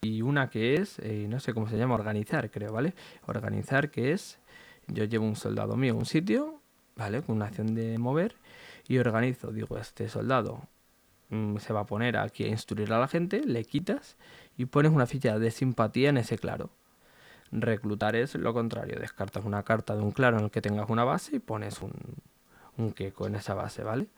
y una que es, eh, no sé cómo se llama, organizar, creo, ¿vale? Organizar que es, yo llevo un soldado mío a un sitio, ¿vale? Con una acción de mover y organizo, digo, este soldado se va a poner aquí a instruir a la gente, le quitas y pones una ficha de simpatía en ese claro. Reclutar es lo contrario, descartas una carta de un claro en el que tengas una base y pones un, un queco en esa base, ¿vale?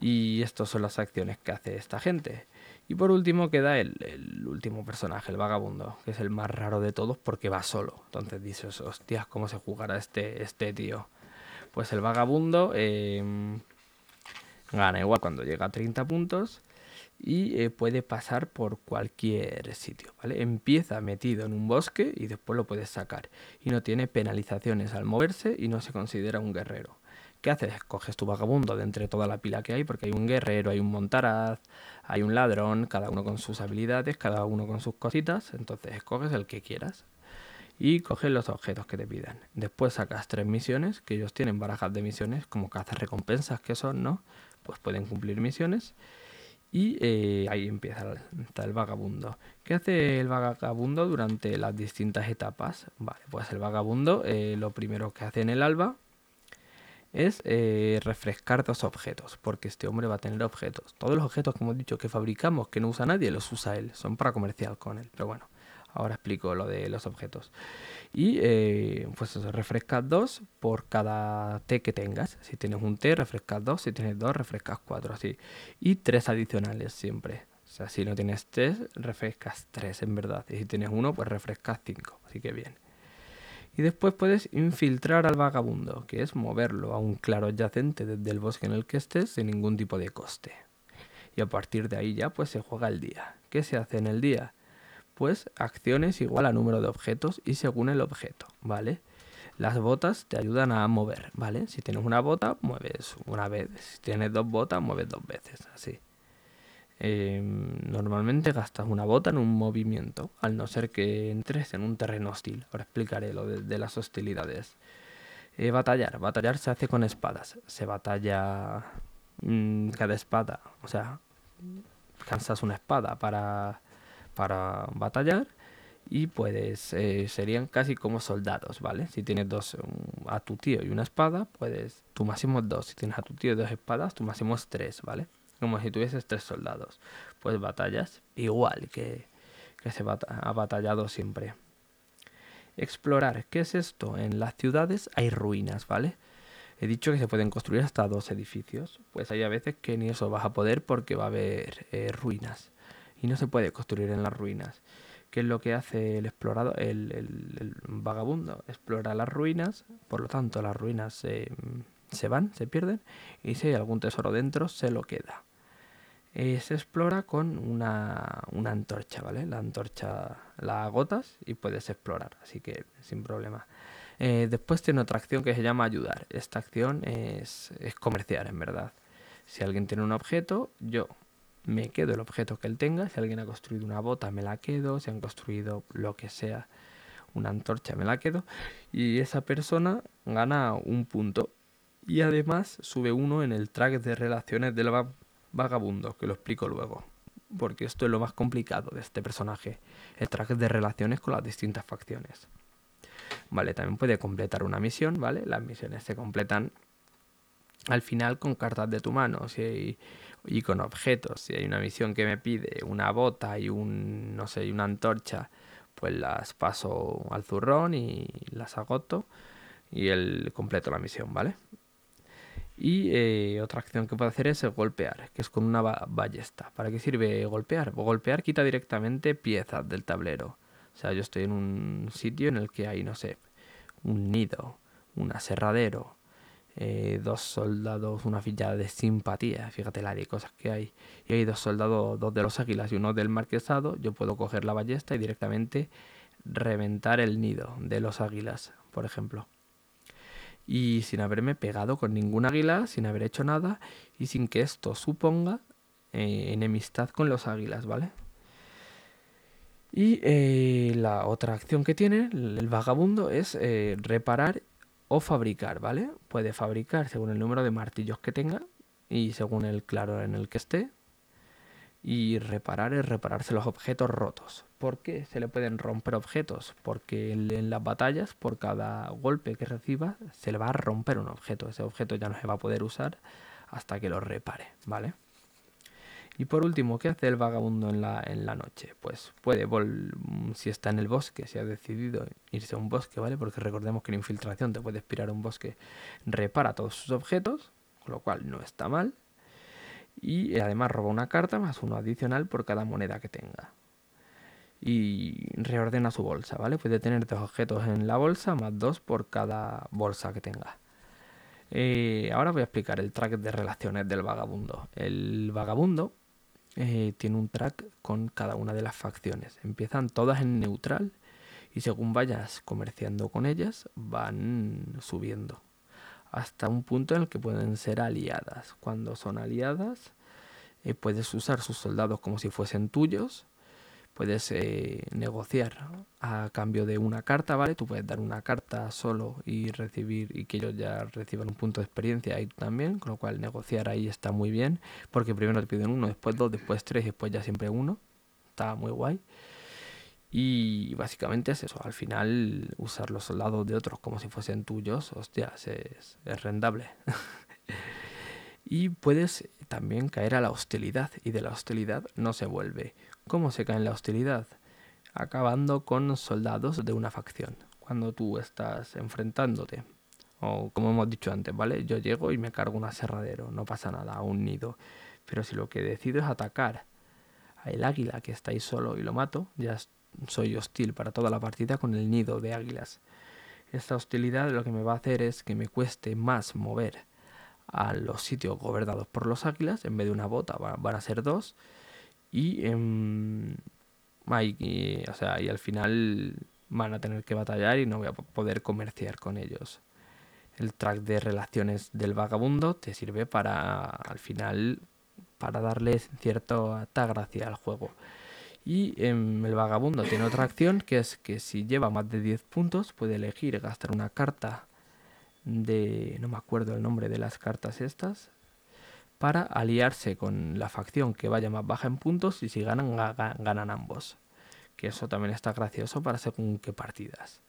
Y estas son las acciones que hace esta gente. Y por último queda el, último personaje, el vagabundo, que es el más raro de todos porque va solo. Entonces dices, hostias, ¿cómo se jugará este, este tío? Pues el vagabundo eh, Gana igual cuando llega a 30 puntos y eh, puede pasar por cualquier sitio, ¿vale? Empieza metido en un bosque y después lo puedes sacar. Y no tiene penalizaciones al moverse y no se considera un guerrero. ¿Qué haces? Coges tu vagabundo de entre toda la pila que hay, porque hay un guerrero, hay un montaraz, hay un ladrón, cada uno con sus habilidades, cada uno con sus cositas, entonces escoges el que quieras. Y coges los objetos que te pidan. Después sacas tres misiones, que ellos tienen barajas de misiones, como cazas recompensas que son, ¿no? Pues pueden cumplir misiones. Y eh, ahí empieza el, vagabundo. ¿Qué hace el vagabundo durante las distintas etapas? Vale, pues el vagabundo eh, lo primero que hace en el alba es eh, refrescar dos objetos, porque este hombre va a tener objetos. Todos los objetos que hemos dicho que fabricamos, que no usa nadie, los usa él. Son para comercial con él. Pero bueno, Ahora explico lo de los objetos. Y eh, pues refrescas dos por cada T que tengas. Si tienes un T, refrescas dos. Si tienes dos, refrescas cuatro. Así. Y tres adicionales siempre. O sea, si no tienes tres, refrescas tres en verdad. Y si tienes uno, pues refrescas cinco. Así que bien. Y después puedes infiltrar al vagabundo, que es moverlo a un claro adyacente desde el bosque en el que estés sin ningún tipo de coste. Y a partir de ahí ya pues se juega el día. ¿Qué se hace en el día? Pues acciones igual a número de objetos y según el objeto, ¿vale? Las botas te ayudan a mover, ¿vale? Si tienes una bota, mueves una vez. Si tienes dos botas, mueves dos veces, así. Em, normalmente gastas una bota en un movimiento, al no ser que entres en un terreno hostil. Ahora explicaré lo de, las hostilidades. Eh, batallar. Batallar se hace con espadas. Se batalla mm, cada espada. O sea, cansas una espada para para batallar y puedes eh, serían casi como soldados, ¿vale? Si tienes dos a tu tío y una espada, puedes tu máximo dos. Si tienes a tu tío y dos espadas, tu máximo es tres, ¿vale? Como si tuvieses tres soldados. Pues batallas igual que, que se ha batallado siempre. Explorar, ¿qué es esto? En las ciudades hay ruinas, ¿vale? He dicho que se pueden construir hasta dos edificios. Pues hay a veces que ni eso vas a poder porque va a haber eh, ruinas y no se puede construir en las ruinas. ¿Qué es lo que hace el explorador, el, vagabundo? Explora las ruinas, por lo tanto las ruinas se, van, se pierden, y si hay algún tesoro dentro, se lo queda. Eh, se explora con una, antorcha, ¿vale? La antorcha la agotas y puedes explorar, así que sin problema. Eh, después tiene otra acción que se llama ayudar. Esta acción es, es comerciar, en verdad. Si alguien tiene un objeto, yo me quedo el objeto que él tenga. Si alguien ha construido una bota, me la quedo. Si han construido lo que sea, una antorcha, me la quedo. Y esa persona gana un punto. Y además sube uno en el track de relaciones del vagabundo, que lo explico luego. Porque esto es lo más complicado de este personaje. El track de relaciones con las distintas facciones. Vale, también puede completar una misión, ¿vale? Las misiones se completan al final con cartas de tu mano si y con objetos. Si hay una misión que me pide una bota y un, no sé, una antorcha, pues las paso al zurrón y las agoto y el completo la misión, ¿vale? Y eh, otra acción que puedo hacer es golpear, que es con una ballesta. ¿Para qué sirve golpear? Golpear quita directamente piezas del tablero. O sea, yo estoy en un sitio en el que hay, no sé, un nido, un aserradero, eh, dos soldados, una fila de simpatía, fíjate la de cosas que hay. Y hay dos soldados, dos de los águilas y uno del marquesado, yo puedo coger la ballesta y directamente reventar el nido de los águilas, por ejemplo. Y sin haberme pegado con ningún águila, sin haber hecho nada y sin que esto suponga eh, enemistad con los águilas, ¿vale? Y eh, la otra acción que tiene el vagabundo es reparar o fabricar, ¿vale? Puede fabricar según el número de martillos que tenga y según el claro en el que esté. Y reparar es repararse los objetos rotos. ¿Por qué se le pueden romper objetos? Porque en las batallas, por cada golpe que reciba, se le va a romper un objeto. Ese objeto ya no se va a poder usar hasta que lo repare, ¿vale? Y por último, ¿qué hace el vagabundo en la, en la noche? Pues puede, si está en el bosque, si ha decidido irse a un bosque, ¿vale? Porque recordemos que la infiltración te puede inspirar a un bosque, repara todos sus objetos, con lo cual no está mal. Y además roba una carta más uno adicional por cada moneda que tenga. Y reordena su bolsa, ¿vale? Puede tener dos objetos en la bolsa más dos por cada bolsa que tenga. Eh, ahora voy a explicar el track de relaciones del vagabundo. El vagabundo eh, tiene un track con cada una de las facciones. Empiezan todas en neutral y según vayas comerciando con ellas van subiendo hasta un punto en el que pueden ser aliadas. Cuando son aliadas eh, puedes usar sus soldados como si fuesen tuyos puedes eh, negociar a cambio de una carta, ¿vale? Tú puedes dar una carta solo y recibir y que ellos ya reciban un punto de experiencia tú también, con lo cual negociar ahí está muy bien, porque primero te piden uno, después dos, después tres, después ya siempre uno. Está muy guay. Y básicamente es eso, al final usar los soldados de otros como si fuesen tuyos, hostias, es, es rentable. *laughs* y puedes también caer a la hostilidad y de la hostilidad no se vuelve ¿Cómo se cae en la hostilidad? Acabando con soldados de una facción. Cuando tú estás enfrentándote, o como hemos dicho antes, ¿vale? Yo llego y me cargo un aserradero, no pasa nada, un nido. Pero si lo que decido es atacar al águila que está ahí solo y lo mato, ya soy hostil para toda la partida con el nido de águilas. Esta hostilidad lo que me va a hacer es que me cueste más mover a los sitios gobernados por los águilas, en vez de una bota van a ser dos, y, eh, o sea, y al final van a tener que batallar y no voy a poder comerciar con ellos. El track de relaciones del vagabundo te sirve para, al final, para darle cierta gracia al juego. Y em, el vagabundo tiene otra acción que es que si lleva más de 10 puntos puede elegir gastar una carta de... no me acuerdo el nombre de las cartas estas para aliarse con la facción que vaya más baja en puntos y si ganan, ganan ambos. Que eso también está gracioso para según qué partidas.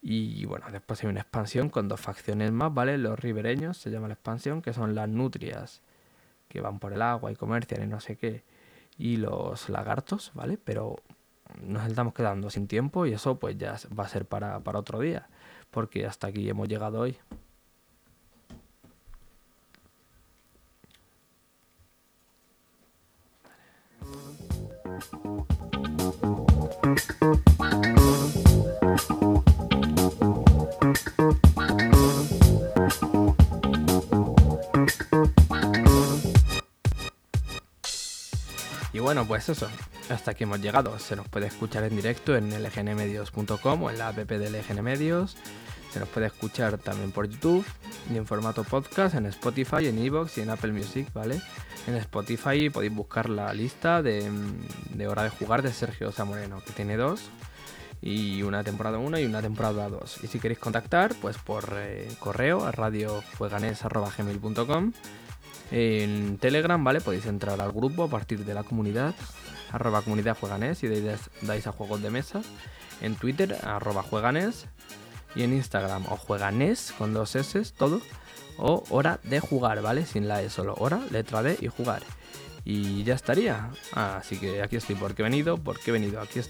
Y bueno, después hay una expansión con dos facciones más, ¿vale? Los ribereños se llama la expansión, que son las nutrias, que van por el agua y comercian y no sé qué. Y los lagartos, ¿vale? Pero nos estamos quedando sin tiempo y eso pues ya va a ser para, para otro día, porque hasta aquí hemos llegado hoy. Y bueno, pues eso, hasta aquí hemos llegado. Se nos puede escuchar en directo en lgnmedios.com o en la app de LGN Medios. Se nos puede escuchar también por YouTube y en formato podcast en Spotify, en Evox y en Apple Music, ¿vale? En Spotify podéis buscar la lista de, Hora de Jugar de Sergio Zamoreno, que tiene dos, y una temporada 1 y una temporada 2. Y si queréis contactar, pues por eh, correo a radiojueganes.gmail.com En Telegram, ¿vale? Podéis entrar al grupo a partir de la comunidad, arroba comunidad jueganes y dais, dais a juegos de mesa. En Twitter, arroba jueganes. Y en Instagram, o jueganes con dos S, todo. O hora de jugar, ¿vale? Sin la E, solo hora, letra D y jugar. Y ya estaría. Así que aquí estoy porque he venido, porque he venido, aquí estoy.